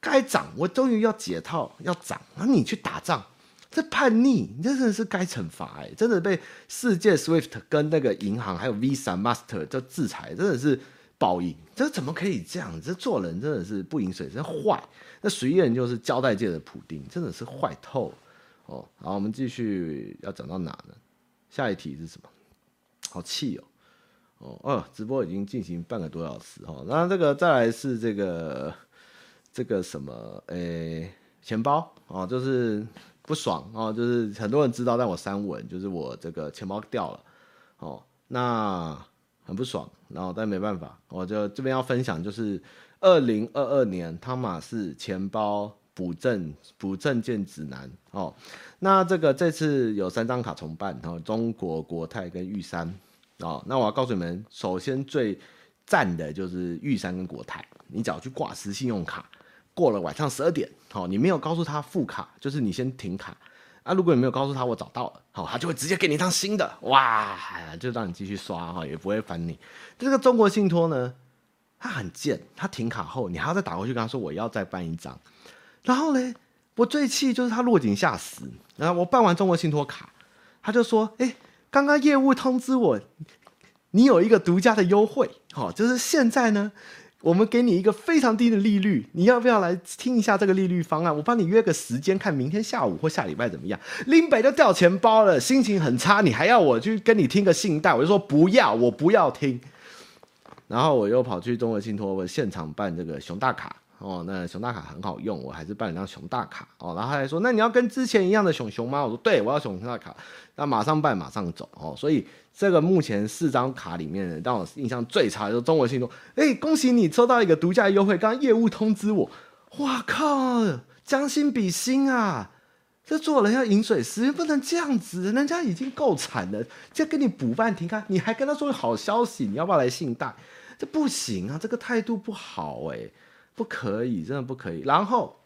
该涨，我终于要解套，要涨，那你去打仗。这叛逆，你这真的是该惩罚哎！真的被世界 SWIFT 跟那个银行还有 Visa、Master 就制裁，真的是报应。这怎么可以这样？这做人真的是不饮水，真坏。那徐燕就是胶带界的普丁，真的是坏透哦。好我们继续要讲到哪呢？下一题是什么？好气哦！哦哦，直播已经进行半个多小时哦。那这个再来是这个这个什么诶，钱包哦，就是不爽哦，就是很多人知道，但我删文，就是我这个钱包掉了哦，那很不爽。然后但没办法，我就这边要分享，就是二零二二年汤玛士钱包补证补证件指南哦。那这个这次有三张卡重办然哦，中国国泰跟玉山。哦，那我要告诉你们，首先最赞的就是玉山跟国泰，你只要去挂失信用卡，过了晚上十二点，好，你没有告诉他副卡，就是你先停卡，啊，如果你没有告诉他我找到了，好，他就会直接给你一张新的，哇，就让你继续刷哈，也不会烦你。这个中国信托呢，他很贱，他停卡后，你还要再打过去跟他说我要再办一张，然后呢，我最气就是他落井下石，然后我办完中国信托卡，他就说，哎。刚刚业务通知我，你有一个独家的优惠，好，就是现在呢，我们给你一个非常低的利率，你要不要来听一下这个利率方案？我帮你约个时间，看明天下午或下礼拜怎么样？林北都掉钱包了，心情很差，你还要我去跟你听个信贷？我就说不要，我不要听。然后我又跑去中国信托，我现场办这个熊大卡。哦，那熊大卡很好用，我还是办了张熊大卡哦。然后他还说，那你要跟之前一样的熊熊吗？我说对，我要熊大卡，那马上办，马上走哦。所以这个目前四张卡里面，让我印象最差的就是中国信托。哎，恭喜你收到一个独家优惠，刚刚业务通知我，哇靠，将心比心啊，这做人要饮水思源，不能这样子，人家已经够惨了，就跟你补办停卡，你还跟他说好消息，你要不要来信贷？这不行啊，这个态度不好哎、不可以，真的不可以。然后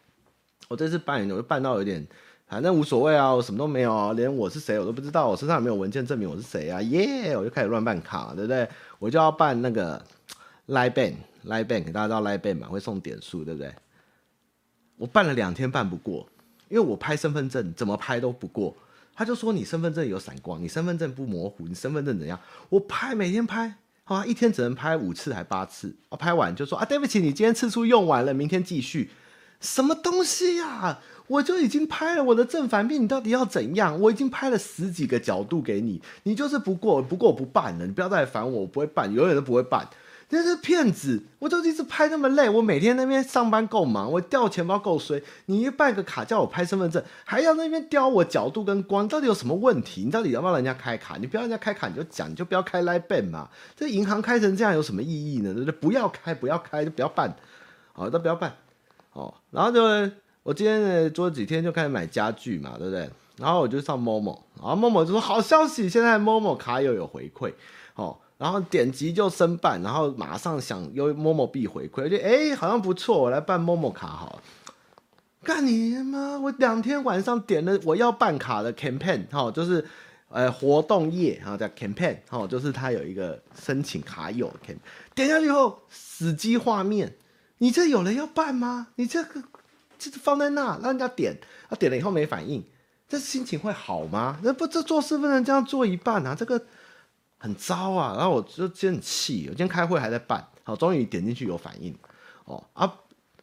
我这次办，我就办到有点，反正无所谓啊，我什么都没有啊，连我是谁我都不知道，我身上也没有文件证明我是谁啊，耶、我就开始乱办卡，对不对？我就要办那个 Line Bank，Line Bank，大家知道 Line Bank 嘛，会送点数，对不对？我办了两天办不过，因为我拍身份证怎么拍都不过，他就说你身份证有闪光，你身份证不模糊，你身份证怎样？我拍每天拍。啊，一天只能拍五次还八次，啊，拍完就说啊，对不起，你今天次数用完了，明天继续。什么东西呀，我就已经拍了我的正反面，你到底要怎样？我已经拍了十几个角度给你，你就是不过，不过我不办了，你不要再烦我，我不会办，永远都不会办。这是骗子！我就一直拍那么累，我每天那边上班够忙，我掉钱包够衰。你一办个卡叫我拍身份证，还要那边刁我角度跟光，到底有什么问题？你到底要不要人家开卡？你不要人家开卡你就讲，你就不要开 Line Bank 嘛。这银行开成这样有什么意义呢？对不？要开，不要开，就不要办。好，都不要办。哦，然后就我今天呢，做了几天就开始买家具嘛，对不对？然后我就上 Momo，然后 Momo 就说好消息，现在 Momo 卡又有回馈。哦。然后点击就申办，然后马上想用 Momo 币回馈，就哎好像不错，我来办 Momo 卡好了。干你妈！我两天晚上点了我要办卡的 campaign 哈，就是呃活动页哈叫 campaign 哈，就是它有一个申请卡友 campaign，点下去后死机画面，你这有人要办吗？你这个就是放在那让人家点，他点了以后没反应，这心情会好吗？那不这做事不能这样做一半啊，这个。很糟啊，然后我就今天很气，我今天开会还在办，好，终于点进去有反应，哦啊，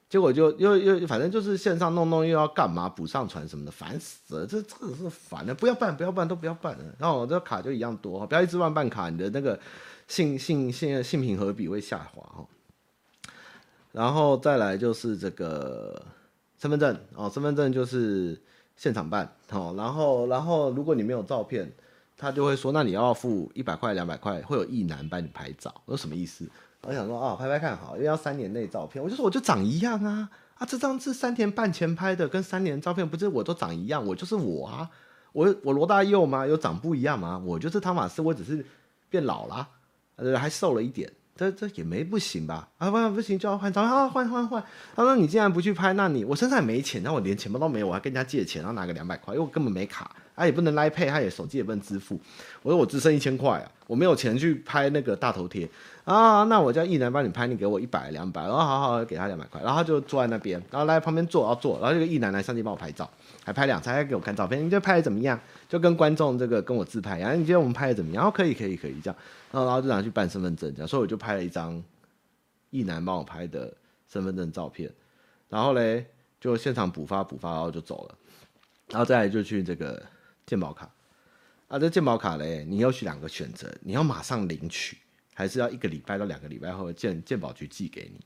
结果就又又反正就是线上弄弄又要干嘛补上传什么的，烦死了，这这个是烦的，不要办不要办都不要办了，然后我这卡就一样多，不要一直乱办卡，你的那个信信信信评和比会下滑哈，然后再来就是这个身份证哦，身份证就是现场办，好，然后然后如果你没有照片。他就会说：“那你要付一百块、两百块，会有一男帮你拍照。”我说：“什么意思？”我想说：“啊，拍拍看好，因为要三年内照片。”我就说：“我就长一样啊！啊，这张是三年半前拍的，跟三年照片不是我都长一样？我就是我啊！我我罗大佑吗？有长不一样吗？我就是汤玛斯，我只是变老了，呃，还瘦了一点。这这也没不行吧？啊，不不行就要换照片啊！换换换！他说：“你既然不去拍，那你我身上也没钱，那我连钱包都没有，我还跟人家借钱，然后拿个两百块，因为我根本没卡。”他、啊、也不能来配他也手机也不能支付。我说我只剩一千块啊，我没有钱去拍那个大头贴啊。那我叫艺男帮你拍，你给我一百两百，然后好好给他两百块，然后他就坐在那边，然后来旁边坐，要坐，然后这个艺男来上去帮我拍照，还拍两张，还给我看照片，你觉得拍的怎么样？就跟观众这个跟我自拍，然后你觉得我们拍的怎么样？然后可以可以可以这样，然后然后就拿去办身份证，这样，所以我就拍了一张艺男帮我拍的身份证照片，然后嘞就现场补发补发，然后就走了，然后再来就去这个。健保卡啊，这健保卡嘞，你有两个选择，你要马上领取，还是要一个礼拜到两个礼拜后健健保局寄给你？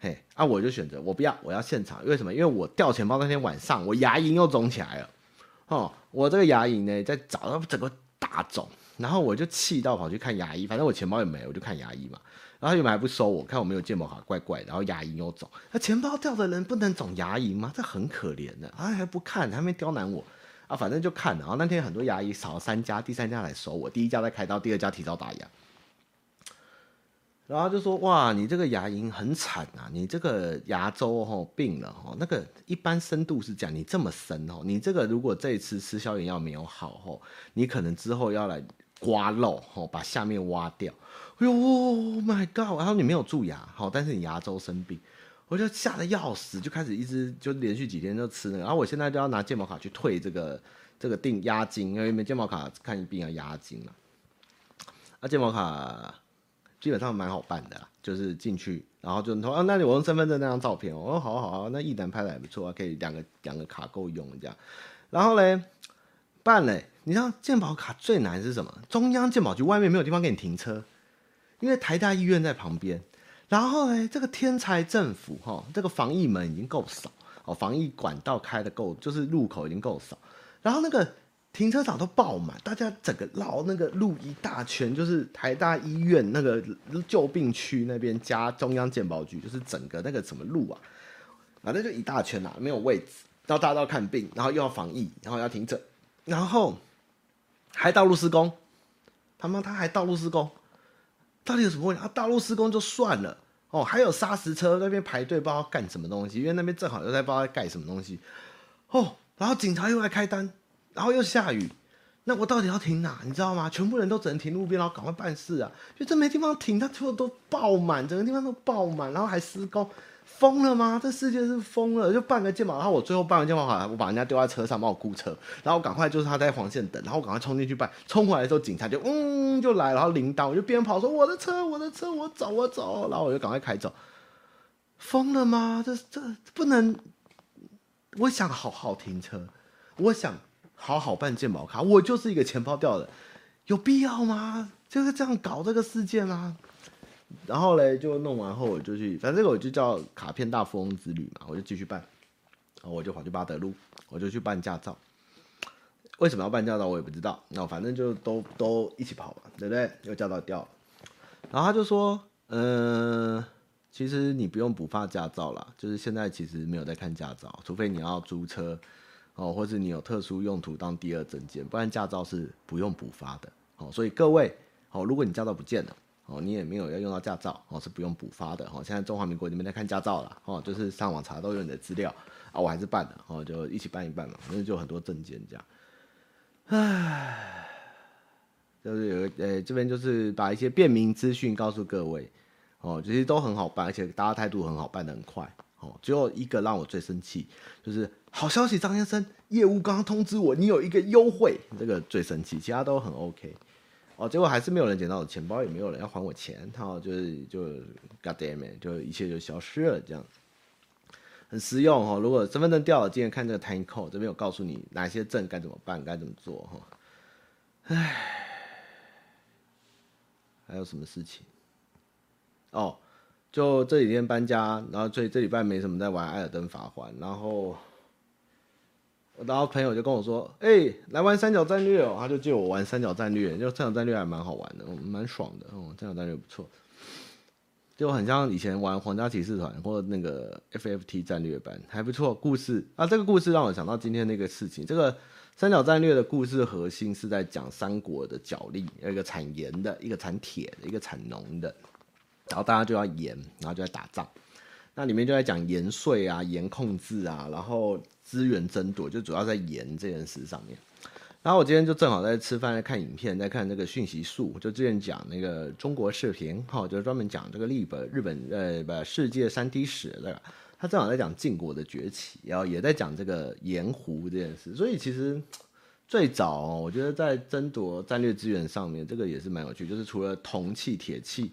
嘿，啊，我就选择我不要，我要现场。为什么？因为我掉钱包那天晚上，我牙龈又肿起来了。哦，我这个牙龈呢，在找到整个大肿，然后我就气到跑去看牙医，反正我钱包也没，我就看牙医嘛。然后他们还不收我，看我没有健保卡，怪怪的。然后牙龈又肿，那钱包掉的人不能肿牙龈吗？这很可怜的，啊还不看，还没刁难我啊，反正就看。然后那天很多牙医少了三家，第三家来收我，第一家在开刀，第二家提早打牙。然后就说哇，你这个牙龈很惨啊，你这个牙周吼病了吼，那个一般深度是讲，你这么深哦，你这个如果这一次吃消炎药没有好吼，你可能之后要来刮肉吼，把下面挖掉。哎呦，Oh my god！然后你没有蛀牙好，但是你牙周生病，我就吓得要死，就开始一直就连续几天就吃那个。然后我现在就要拿健保卡去退这个这个定押金，因为没健保卡看病要押金了。啊，健保卡。基本上蛮好办的啦，就是进去，然后就说啊，那你我用身份证那张照片，我说好好好，那一男拍的还不错啊，可以两个两个卡够用这样。然后嘞，办嘞，你知道健保卡最难是什么？中央健保局外面没有地方给你停车，因为台大医院在旁边。然后呢，这个天才政府哈，这个防疫门已经够少哦，防疫管道开的够，就是入口已经够少。然后那个。停车场都爆满，大家整个绕那个路一大圈，就是台大医院那个旧病区那边加中央健保局，就是整个那个什么路啊，反正就一大圈啊，没有位置。然后大家都要看病，然后又要防疫，然后要停车，然后还道路施工，他妈他还道路施工，到底有什么问题啊？道路施工就算了哦，还有砂石车那边排队，不知道干什么东西，因为那边正好又在不知道在盖什么东西哦，然后警察又来开单。然后又下雨，那我到底要停哪？你知道吗？全部人都只能停路边，然后赶快办事啊！就真没地方停，他全部都爆满，整个地方都爆满，然后还施工，疯了吗？这世界是疯了！就办个健保，然后我最后办完健保卡，我把人家丢在车上帮我雇车，然后赶快就是他在黄线等，然后赶快冲进去办，冲回来的时候警察就嗯就来，然后铃铛我就边跑说我的车，我的车，我走我走，然后我就赶快开走。疯了吗？这这不能！我想好好停车，我想。好好办健保卡，我就是一个钱包掉了，有必要吗？就是这样搞这个事件吗？然后嘞，就弄完后我就去，反正这个我就叫卡片大富翁之旅嘛，我就继续办。然后我就跑去八德路，我就去办驾照。为什么要办驾照，我也不知道。那反正就都都一起跑吧，对不对？又驾照掉了。然后他就说，嗯、其实你不用补发驾照啦，就是现在其实没有在看驾照，除非你要租车。哦，或者你有特殊用途当第二证件，不然驾照是不用补发的。哦，所以各位，哦，如果你驾照不见了，哦，你也没有要用到驾照，哦，是不用补发的。哦，现在中华民国你们在看驾照了，哦，就是上网查都有你的资料啊，我还是办的，哦，就一起办一办嘛，反正就很多证件这样。唉，就是有，呃，这边就是把一些便民资讯告诉各位，哦，其实都很好办，而且大家态度很好，办得很快。哦，只有一个让我最生气，就是好消息，张先生，业务刚刚通知我，你有一个优惠，这个最生气，其他都很 OK。哦，结果还是没有人捡到我钱包，也没有人要还我钱，然后就是就 God damn it，就一切就消失了，这样很实用哦。如果身份证掉了，今天看这个 timecode，这边有告诉你哪些证该怎么办，该怎么做哈。唉，还有什么事情？哦。就这几天搬家，然后所以这礼拜没什么在玩《艾尔登法环》，然后，然后朋友就跟我说：“哎、欸，来玩三角战略哦。”他就借我玩三角战略，就三角战略还蛮好玩的，蛮爽的哦。三角战略不错，就很像以前玩皇家骑士团或那个 FFT 战略版，还不错。故事啊，这个故事让我想到今天那个事情。这个三角战略的故事核心是在讲三国的角力，有一个产盐的，一个产铁的，一个产农的。然后大家就要盐，然后就在打仗。那里面就在讲盐税啊、盐控制啊，然后资源争夺，就主要在盐这件事上面。然后我今天就正好在吃饭，在看影片，在看那个讯息术，就之前讲那个中国视频，哈，就专门讲这个日本日本呃不世界三 D 史的。他正好在讲晋国的崛起，然后也在讲这个盐湖这件事。所以其实最早我觉得在争夺战略资源上面，这个也是蛮有趣，就是除了铜器、铁器。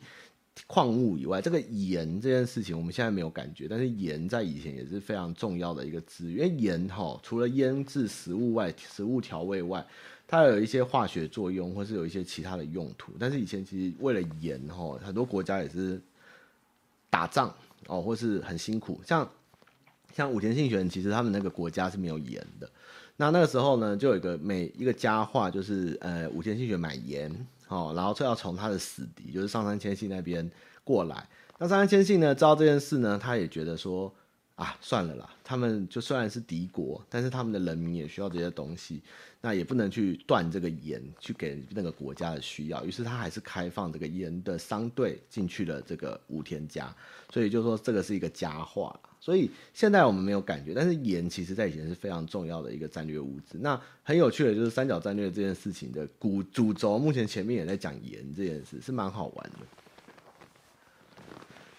矿物以外，这个盐这件事情我们现在没有感觉，但是盐在以前也是非常重要的一个资源。因为盐哈，除了腌制食物外，食物调味外，它有一些化学作用，或是有一些其他的用途。但是以前其实为了盐哈，很多国家也是打仗哦，或是很辛苦。像像武田信玄，其实他们那个国家是没有盐的。那那个时候呢，就有一个每一个佳话，就是呃武田信玄买盐。哦，然后就要从他的死敌，就是上杉谦信那边过来。那上杉谦信呢，知道这件事呢，他也觉得说，啊，算了啦，他们就虽然是敌国，但是他们的人民也需要这些东西，那也不能去断这个盐，去给那个国家的需要。于是他还是开放这个盐的商队进去了这个武田家，所以就说这个是一个佳话。所以现在我们没有感觉，但是盐其实在以前是非常重要的一个战略物资。那很有趣的就是三角战略这件事情的主主轴，目前前面也在讲盐这件事，是蛮好玩的。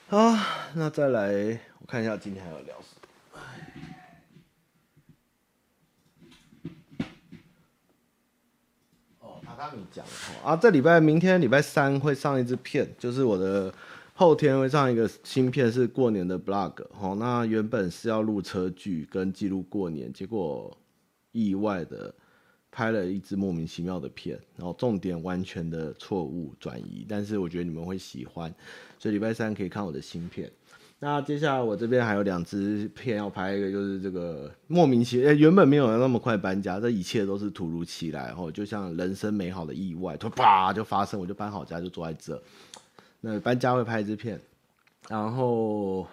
好，那再来我看一下今天还有聊什么。哦，榻榻米讲啊，这礼拜明天礼拜三会上一支片，就是我的。后天会上一个新片，是过年的 vlog，哦，那原本是要录车剧跟记录过年，结果意外的拍了一支莫名其妙的片，然后重点完全的错误转移，但是我觉得你们会喜欢，所以礼拜三可以看我的新片。那接下来我这边还有两支片要拍，一个就是这个莫名其妙，原本没有那么快搬家，这一切都是突如其来，然后就像人生美好的意外，突啪就发生，我就搬好家就坐在这。那搬家会拍一支片，然后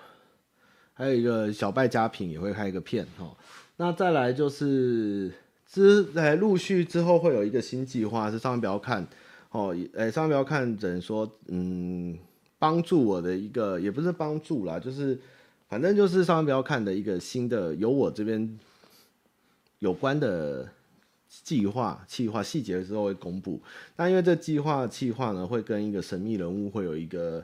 还有一个小败家品也会拍一个片哈。那再来就是之在陆续之后会有一个新计划，是上面不要看哦，哎，上面不要看，只能说嗯，帮助我的一个也不是帮助啦，就是反正就是上面不要看的一个新的有我这边有关的。计划、计划细节的时候会公布。那因为这计划、计划呢，会跟一个神秘人物会有一个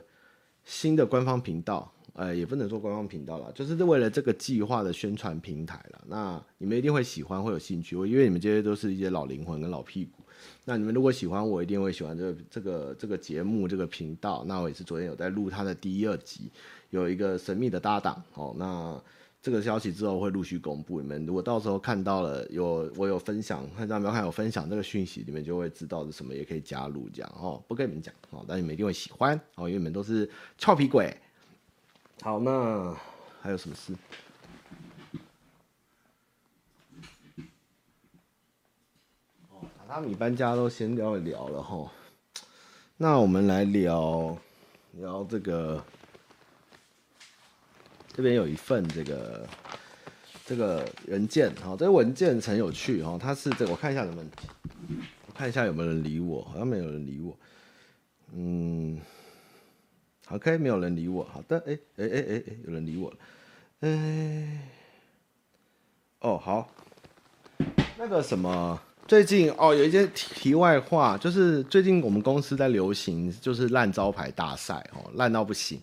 新的官方频道，呃，也不能说官方频道了，就是为了这个计划的宣传平台了。那你们一定会喜欢，会有兴趣。因为你们这些都是一些老灵魂跟老屁股。那你们如果喜欢我，一定会喜欢这个这个这个节目这个频道。那我也是昨天有在录他的第一、二集，有一个神秘的搭档哦。那这个消息之后会陆续公布，你们如果到时候看到了有我有分享，看到没有看有分享这个讯息，你们就会知道是什么，也可以加入这样哦。不跟你们讲哦，但你们一定会喜欢哦，因为你们都是俏皮鬼。好，那还有什么事？哦，榻榻米搬家都先聊一聊了哈。那我们来聊聊这个。这边有一份这个这个文件，哈，这个文件很有趣，哈，它是这个，我看一下有没有，我看一下有没有人理我，好像没有人理我，嗯，OK，没有人理我，好的，哎哎哎哎哎，有人理我了，哎，哦，好，那个什么，最近哦，有一件题外话，就是最近我们公司在流行就是烂招牌大赛，哦，烂到不行。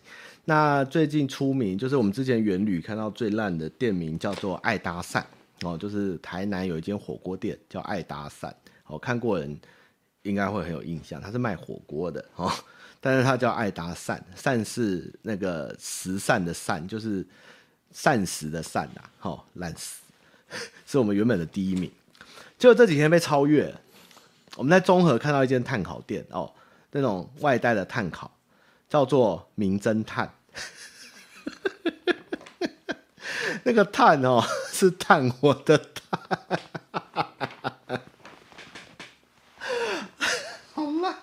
那最近出名就是我们之前远旅看到最烂的店名叫做爱搭讪哦，就是台南有一间火锅店叫爱搭讪哦，看过人应该会很有印象，它是卖火锅的哦，但是它叫爱搭讪，讪是那个食善的善，就是膳食的膳呐，好烂死，是我们原本的第一名，就这几天被超越，我们在综合看到一间炭烤店哦，那种外带的炭烤，叫做名侦探。那个探哦，是探我的炭，好烂。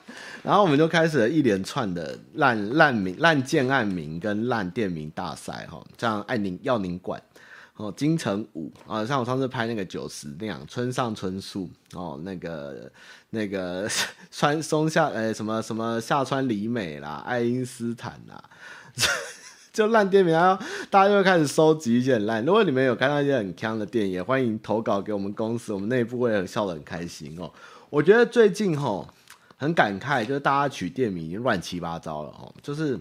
然后我们就开始了一连串的烂烂名、烂建案名跟烂店名大赛哈，这样爱您要您管哦，金城武啊，像我上次拍那个九十那样，村上春树哦，那个那个川松下呃什么什么下川里美啦，爱因斯坦啦。就烂店名，然后大家就会开始收集一些很烂。如果你们有看到一些很锵的电影，也欢迎投稿给我们公司，我们内部会笑得很开心哦。我觉得最近吼很感慨，就是大家取店名已经乱七八糟了哦。就是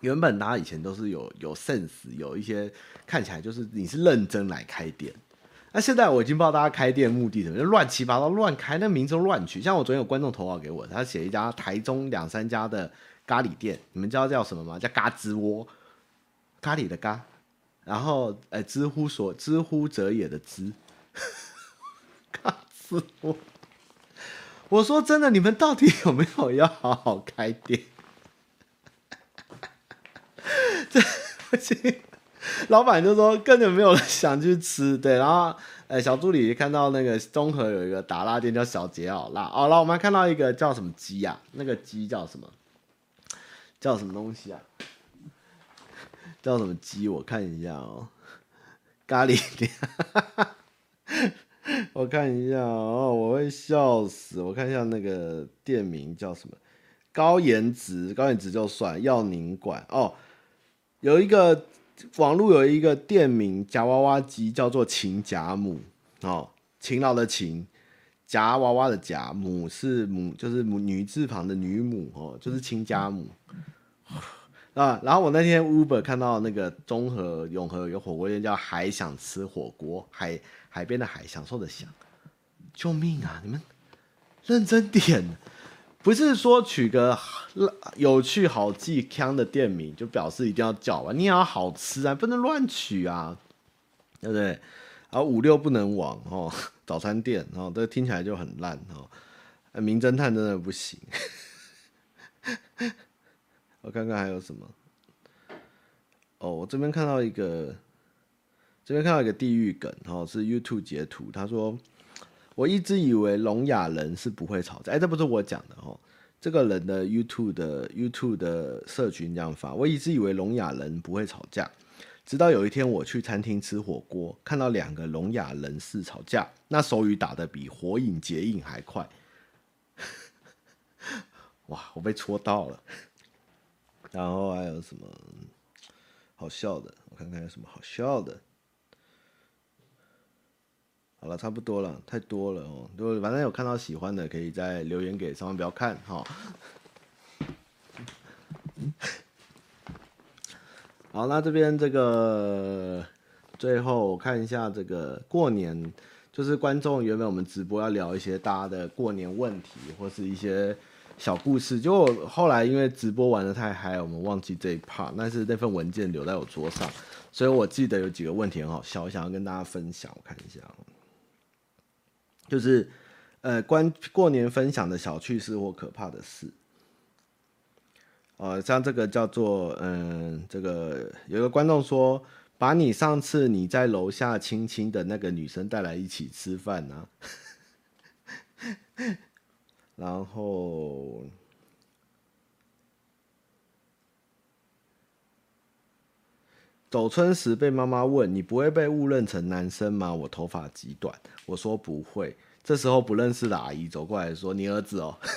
原本大家以前都是有有 sense，有一些看起来就是你是认真来开店。那现在我已经不知道大家开店目的什么，就乱七八糟乱开，那名字都乱取。像我昨天有观众投稿给我，他写一家台中两三家的。咖喱店，你们知道叫什么吗？叫嘎吱窝，咖喱的咖，然后呃，知乎所知乎者也的知，嘎吱窝。我说真的，你们到底有没有要好好开店？这不行。老板就说根本没有想去吃，对，然后，哎，小助理看到那个综合有一个打辣店叫小杰好辣，哦，然后我们还看到一个叫什么鸡啊？那个鸡叫什么？叫什么东西啊？叫什么鸡？我看一下哦，咖喱店，我看一下哦，我会笑死。我看一下那个店名叫什么？高颜值，高颜值就算，要您管哦，有一个。网络有一个店名夹娃娃机，叫做勤夹母哦，勤劳的勤，夹娃娃的夹，母是母，就是母女字旁的女母哦，就是勤夹母啊。然后我那天 Uber 看到那个中和永和有一个火锅店叫海想吃火锅，海海边的海，享受的享，救命啊！你们认真点。不是说取个有趣、好记、锵的店名就表示一定要叫吧？你也要好吃啊，不能乱取啊，对不对？然后五六不能忘哦，早餐店哦，这听起来就很烂哦。名侦探真的不行。我看看还有什么？哦，我这边看到一个，这边看到一个地狱梗哦，是 YouTube 截图，他说。我一直以为聋哑人是不会吵架，哎，这不是我讲的哦。这个人的 YouTube 的 YouTube 的社群这样发，我一直以为聋哑人不会吵架，直到有一天我去餐厅吃火锅，看到两个聋哑人士吵架，那手语打得比火影结印还快。哇，我被戳到了。然后还有什么好笑的？我看看有什么好笑的。好了，差不多了，太多了哦。就反正有看到喜欢的，可以再留言给上方不要看哈。好，那这边这个最后我看一下这个过年，就是观众原本我们直播要聊一些大家的过年问题或是一些小故事，就后来因为直播玩得太嗨，我们忘记这一 part，但是那份文件留在我桌上，所以我记得有几个问题很好笑，我想要跟大家分享，我看一下。就是，呃，关过年分享的小趣事或可怕的事，呃，像这个叫做，嗯、这个有个观众说，把你上次你在楼下亲亲的那个女生带来一起吃饭呢、然后，走春时被妈妈问，你不会被误认成男生吗？我头发极短。我说不会，这时候不认识的阿姨走过来说：“你儿子哦。”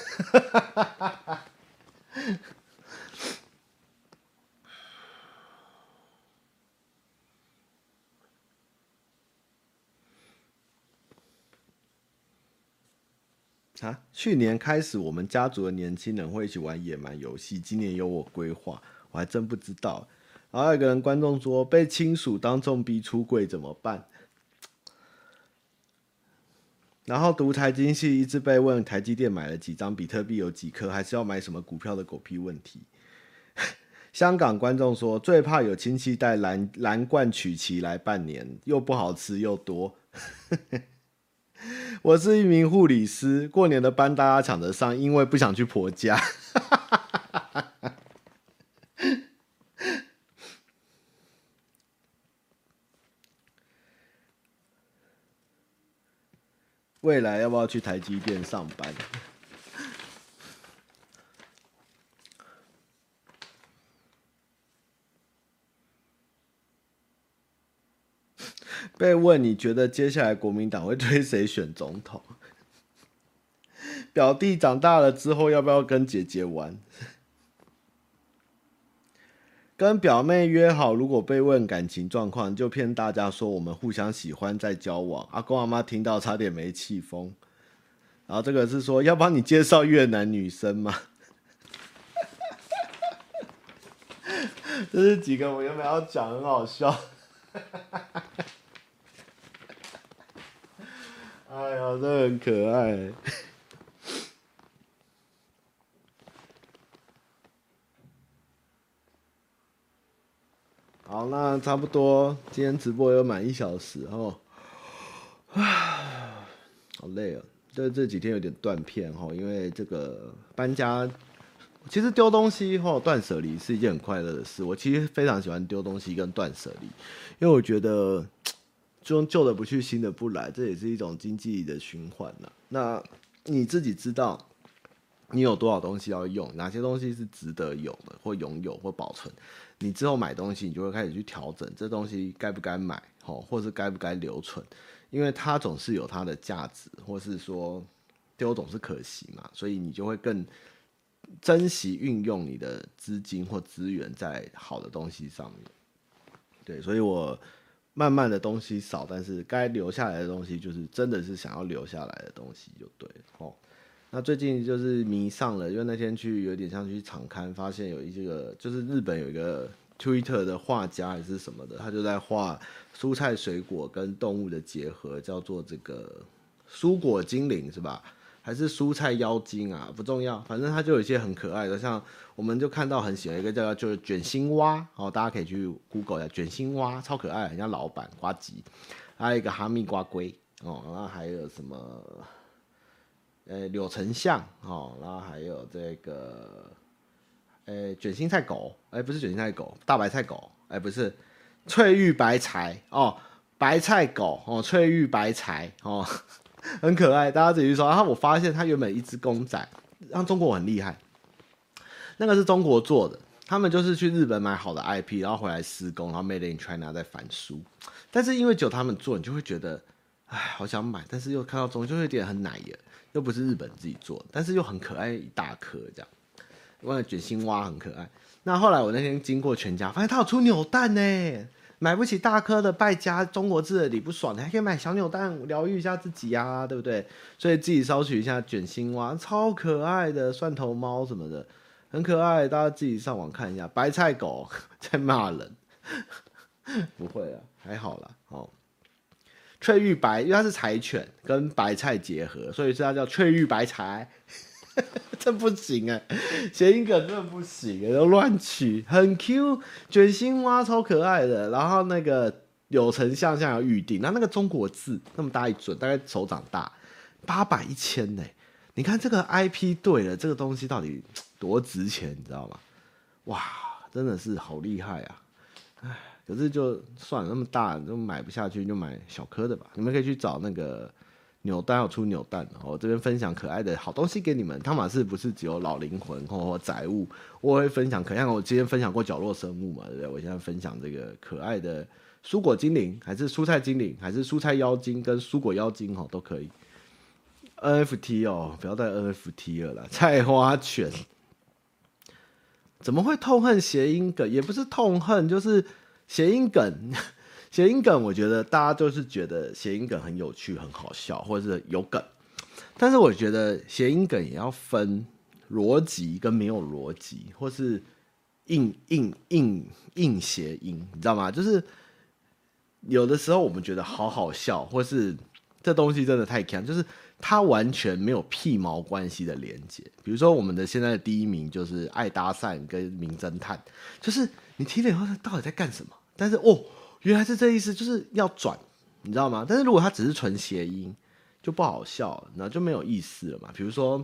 啊！去年开始，我们家族的年轻人会一起玩野蛮游戏，今年有我规划，我还真不知道。然后有个人观众说：“被亲属当众逼出柜怎么办？” 然后读财经系一直被问台积电买了几张比特币有几颗，还是要买什么股票的狗屁问题。香港观众说，最怕有亲戚带蓝蓝罐曲奇来半年，又不好吃又多。我是一名护理师，过年的班大家抢得上，因为不想去婆家。未来要不要去台积电上班？被问你觉得接下来国民党会推谁选总统？表弟长大了之后要不要跟姐姐玩？跟表妹约好，如果被问感情状况，就骗大家说我们互相喜欢在交往。阿公阿妈听到差点没气疯。然后这个是说要帮你介绍越南女生吗？这是几个我原本要讲，很好笑。哎呀，这很可爱。好那差不多今天直播有满一小时哦，好累哦，就这几天有点断片哦，因为这个搬家，其实丢东西或断舍离是一件很快乐的事。我其实非常喜欢丢东西跟断舍离，因为我觉得就用旧的不去，新的不来，这也是一种经济的循环呐。那你自己知道。你有多少东西要用？哪些东西是值得有的，或拥有，或保存？你之后买东西，你就会开始去调整，这东西该不该买，吼，或是该不该留存？因为它总是有它的价值，或是说丢总是可惜嘛，所以你就会更珍惜运用你的资金或资源在好的东西上面。对，所以我慢慢的东西少，但是该留下来的东西，就是真的是想要留下来的东西，就对了，吼。那最近就是迷上了，因为那天去有点像去场刊，发现有一些个，就是日本有一个 Twitter 的画家还是什么的，他就在画蔬菜水果跟动物的结合，叫做这个蔬果精灵是吧？还是蔬菜妖精啊？不重要，反正他就有一些很可爱的，像我们就看到很喜欢一个叫就是卷心蛙，哦，大家可以去 Google 一下卷心蛙，超可爱，很像老板呱吉，还有一个哈密瓜龟哦，然后还有什么？呃、柳丞相哦，然后还有这个，呃、卷心菜狗，哎、不是卷心菜狗，大白菜狗，哎、不是，翠玉白菜哦，白菜狗哦，翠玉白菜哦，很可爱，大家自己去说。然后我发现它原本一只公仔，让中国很厉害，那个是中国做的，他们就是去日本买好的 IP，然后回来施工，然后 Made in China 再反输，但是因为只有他们做，你就会觉得，哎，好想买，但是又看到中就会有点很奶油。又不是日本自己做，但是又很可爱，一大颗这样。我感觉卷心蛙很可爱。那后来我那天经过全家，发现他有出扭蛋呢。买不起大颗的败家中国字的你不爽，你还可以买小扭蛋疗愈一下自己呀、啊，对不对？所以自己搜取一下卷心蛙，超可爱的蒜头猫什么的，很可爱。大家自己上网看一下。白菜狗 在骂人，不会啊，还好啦。哦。翠玉白，因为它是柴犬跟白菜结合，所以是它叫翠玉白菜。这不行啊，谐音梗真的不行，都乱取。很 Q，卷心蛙超可爱的。然后那个柳成像像有预定，那那个中国字那么大一准，大概手掌大，八百一千呢。你看这个 IP 对了，这个东西到底多值钱，你知道吗？哇，真的是好厉害啊！哎。可是就算了，那么大就买不下去，就买小颗的吧。你们可以去找那个扭蛋，要出扭蛋。我这边分享可爱的好东西给你们。汤玛士不是只有老灵魂或或宅物，我会分享可爱。我之前分享过角落生物嘛，对不对？我现在分享这个可爱的蔬果精灵，还是蔬菜精灵，还是蔬菜妖精跟蔬果妖精哦，都可以。NFT 哦，不要再 NFT 了啦，菜花犬怎么会痛恨谐音梗？也不是痛恨，就是。谐音梗，谐音梗，我觉得大家都是觉得谐音梗很有趣、很好笑，或者是有梗。但是我觉得谐音梗也要分逻辑跟没有逻辑，或是硬硬硬硬谐音，你知道吗？就是有的时候我们觉得好好笑，或是这东西真的太强，就是它完全没有屁毛关系的连接。比如说我们的现在的第一名就是爱搭讪跟名侦探，就是你听了以后，他到底在干什么？但是哦，原来是这意思，就是要转，你知道吗？但是如果它只是纯谐音，就不好笑了，那就没有意思了嘛。比如说，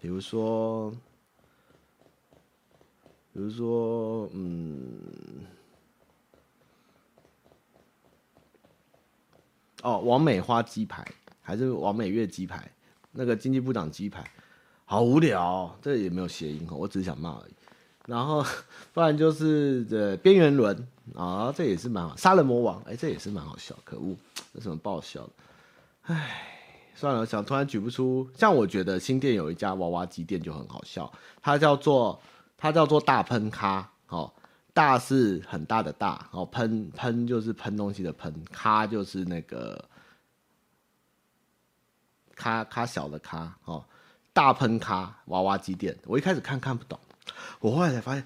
比如说，比如说，嗯，哦，王美花鸡排还是王美月鸡排？那个经济部长鸡排，好无聊，这也没有谐音哦，我只是想骂而已。然后，不然就是这边缘轮啊，这也是蛮好。杀人魔王，哎，这也是蛮好笑。可恶，有什么爆笑的？哎，算了，想突然举不出。像我觉得新店有一家娃娃机店就很好笑，它叫做它叫做大喷咖哦，大是很大的大哦，喷喷就是喷东西的喷，咖就是那个咖咖小的咖哦，大喷咖娃娃机店。我一开始看看不懂。我后来才发现，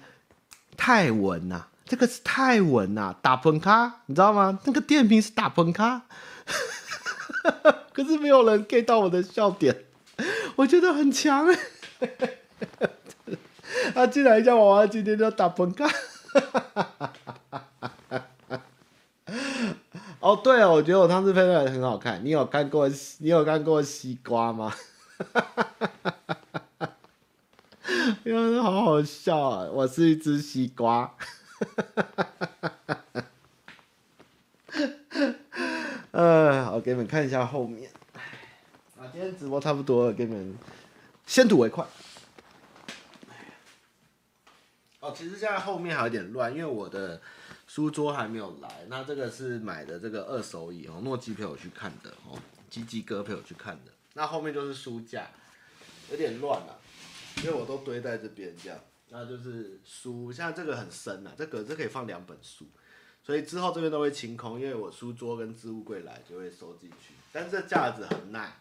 泰文呐、啊，这个是泰文呐、啊，大喷咖，你知道吗？那个电瓶是大喷咖，可是没有人 get 到我的笑点，我觉得很强，他进来一家娃娃，今天就打崩卡。哦，对哦，我觉得我汤匙配出来很好看。你有看过？你有看过西瓜吗？真的好好笑啊！我是一只西瓜。呃，我给你们看一下后面。啊，今天直播差不多了，给你们先睹为快。哦，其实现在后面还有点乱，因为我的书桌还没有来。那这个是买的这个二手椅哦，诺基陪我去看的哦，鸡鸡哥陪我去看的。那后面就是书架，有点乱了，因为我都堆在这边这样。那就是书，像这个很深啊，这个这可以放两本书，所以之后这边都会清空，因为我书桌跟置物柜来就会收进去。但是这架子很耐，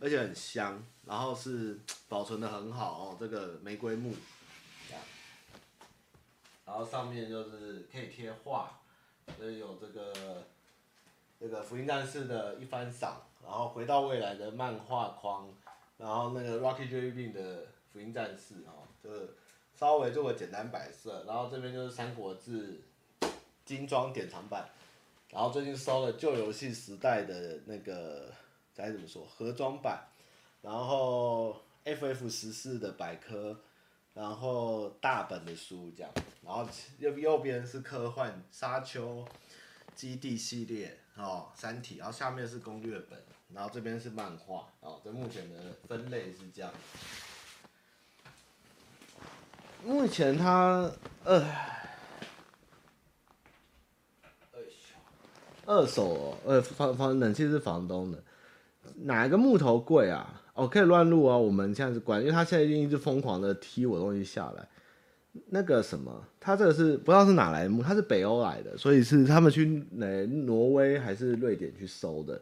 而且很香，然后是保存的很好哦，这个玫瑰木。然后上面就是可以贴画，所以有这个这个福音战士的一番赏，然后回到未来的漫画框，然后那个 Rocky Jelly 的福音战士哦，就是稍微做个简单摆设，然后这边就是三国志精装典藏版，然后最近收了旧游戏时代的那个该怎么说盒装版，然后 FF 十四的百科。然后大本的书这样，然后右右边是科幻沙丘基地系列哦，三体，然后下面是攻略本，然后这边是漫画哦，这目前的分类是这样。目前他呃，二手哦，呃房房冷气是房东的，哪一个木头贵啊？哦，可以乱录啊！我们现在是关，因为他现在一直疯狂的踢我东西下来。那个什么，他这个是不知道是哪来的木，他是北欧来的，所以是他们去哪挪威还是瑞典去收的。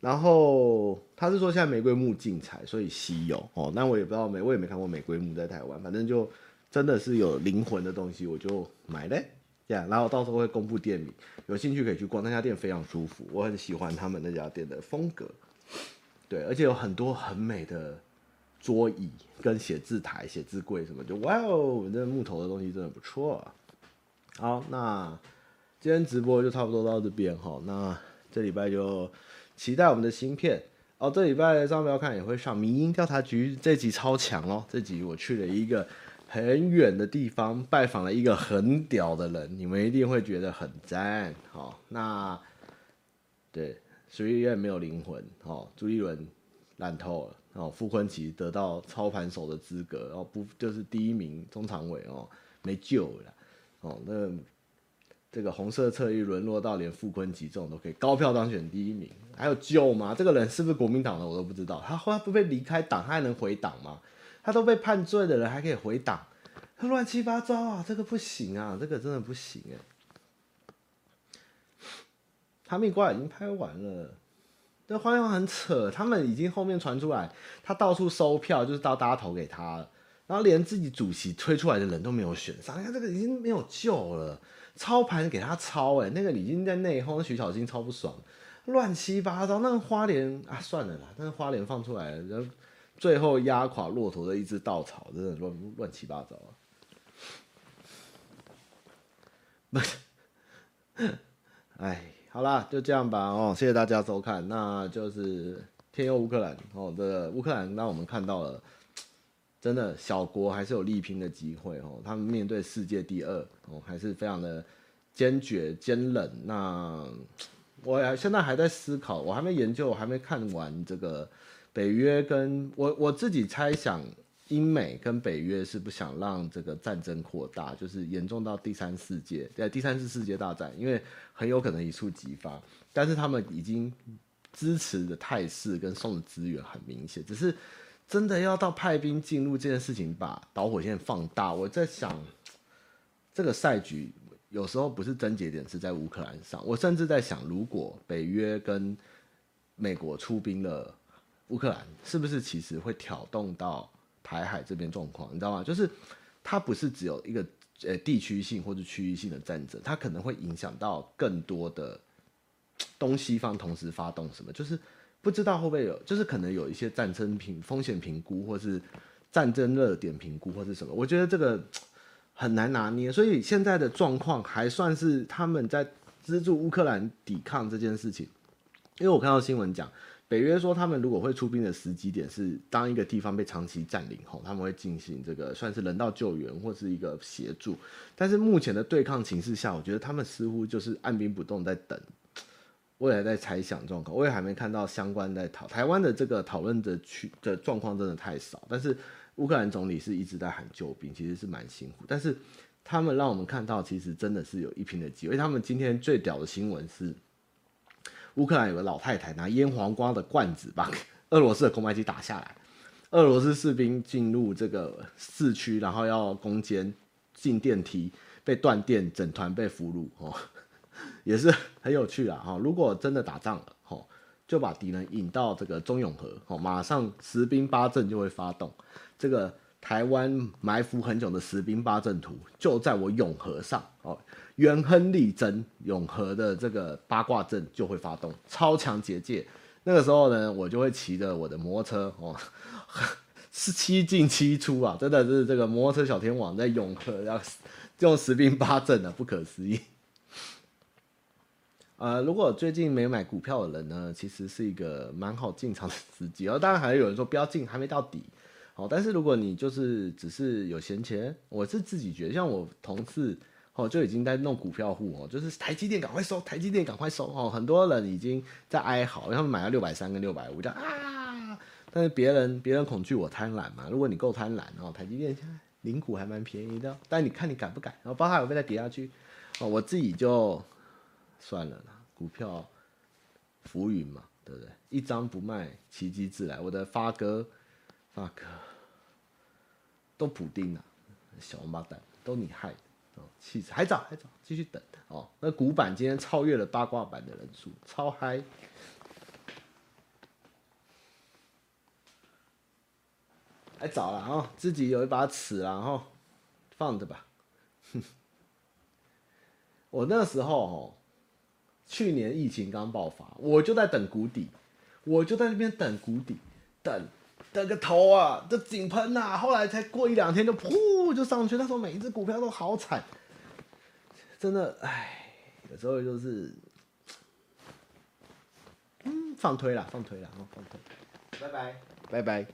然后他是说现在玫瑰木禁采，所以稀有哦。那我也不知道没，我也没看过玫瑰木在台湾，反正就真的是有灵魂的东西，我就买嘞。这样，然后到时候会公布店名，有兴趣可以去逛那家店，非常舒服，我很喜欢他们那家店的风格。对，而且有很多很美的桌椅跟写字台、写字柜什么，就哇哦，这木头的东西真的不错啊。好，那今天直播就差不多到这边哈。那这礼拜就期待我们的新片哦。这礼拜上不要看也会上《迷音调查局》，这集超强哦。这集我去了一个很远的地方，拜访了一个很屌的人，你们一定会觉得很赞。好，那对。所以也没有灵魂哦，朱一伦烂透了哦，傅昆奇得到操盘手的资格哦，不就是第一名中常委哦，没救了哦，那这个红色侧翼沦落到连傅昆奇这种都可以高票当选第一名，还有救吗？这个人是不是国民党的我都不知道，他后来不被离开党，他还能回党吗？他都被判罪的人还可以回党，他乱七八糟啊，这个不行啊，这个真的不行哎。哈密瓜已经拍完了，这花样很扯。他们已经后面传出来，他到处收票，就是到大家投给他了，然后连自己主席推出来的人都没有选上。你看这个已经没有救了，操盘给他操哎，那个已经在内讧，徐小新超不爽，乱七八糟。那个花莲啊，算了啦，那个花莲放出来了，最后压垮骆驼的一只稻草，真的乱乱七八糟啊。不是，哎。好啦，就这样吧哦，谢谢大家收看。那就是天佑乌克兰哦，这乌克兰让我们看到了，真的小国还是有力拼的机会哦。他们面对世界第二哦，还是非常的坚决坚韧。那我现在还在思考，我还没研究，我还没看完这个北约跟我我自己猜想。英美跟北约是不想让这个战争扩大，就是严重到第三世界，对，第三次世界大战，因为很有可能一触即发。但是他们已经支持的态势跟送的资源很明显，只是真的要到派兵进入这件事情，把导火线放大。我在想，这个赛局有时候不是症结点是在乌克兰上，我甚至在想，如果北约跟美国出兵了乌克兰，是不是其实会挑动到？台海这边状况，你知道吗？就是它不是只有一个呃地区性或者区域性的战争，它可能会影响到更多的东西方同时发动什么，就是不知道会不会有，就是可能有一些战争评风险评估或是战争热点评估或是什么，我觉得这个很难拿捏。所以现在的状况还算是他们在资助乌克兰抵抗这件事情，因为我看到新闻讲。北约说，他们如果会出兵的时机点是当一个地方被长期占领后，他们会进行这个算是人道救援或是一个协助。但是目前的对抗形势下，我觉得他们似乎就是按兵不动，在等。我也在猜想状况，我也还没看到相关在讨台湾的这个讨论的区的状况真的太少。但是乌克兰总理是一直在喊救兵，其实是蛮辛苦。但是他们让我们看到，其实真的是有一拼的机会。他们今天最屌的新闻是。乌克兰有个老太太拿腌黄瓜的罐子把 俄罗斯的空拍机打下来，俄罗斯士兵进入这个市区，然后要攻坚进电梯被断电，整团被俘虏 哦，也是很有趣啊哈！如果真的打仗了哈，就把敌人引到这个中永和哦，马上十兵八阵就会发动这个台湾埋伏很久的十兵八阵图，就在我永和上哦。元亨利贞永和的这个八卦阵就会发动超强结界，那个时候呢，我就会骑着我的摩托车哦，是七进七出啊，真的是这个摩托车小天王在永和要用十兵八阵的，不可思议。呃，如果最近没买股票的人呢，其实是一个蛮好进场的时机。当然还有人说不要进，还没到底。好，但是如果你就是只是有闲钱，我是自己觉得，像我同事。哦，就已经在弄股票户哦，就是台积电赶快收，台积电赶快收哦。很多人已经在哀嚎，因为他们买了六百三跟六百五，叫啊。但是别人别人恐惧，我贪婪嘛。如果你够贪婪哦，台积电现在零股还蛮便宜的，但你看你敢不敢？然后包含有没有再跌下去哦，我自己就算了啦，股票浮云嘛，对不对？一张不卖，奇迹自来。我的发哥，发哥都普丁啊，小王八蛋，都你害的。气势还早还早，继续等哦。那古板今天超越了八卦版的人数，超嗨！还早了哦，自己有一把尺然后放着吧。我那时候哦，去年疫情刚爆发，我就在等谷底，我就在那边等谷底，等等个头啊，这井喷呐，后来才过一两天就噗就上去。那时候每一只股票都好惨。真的，哎，有时候就是，嗯，放推了，放推了，放推，拜拜，拜拜。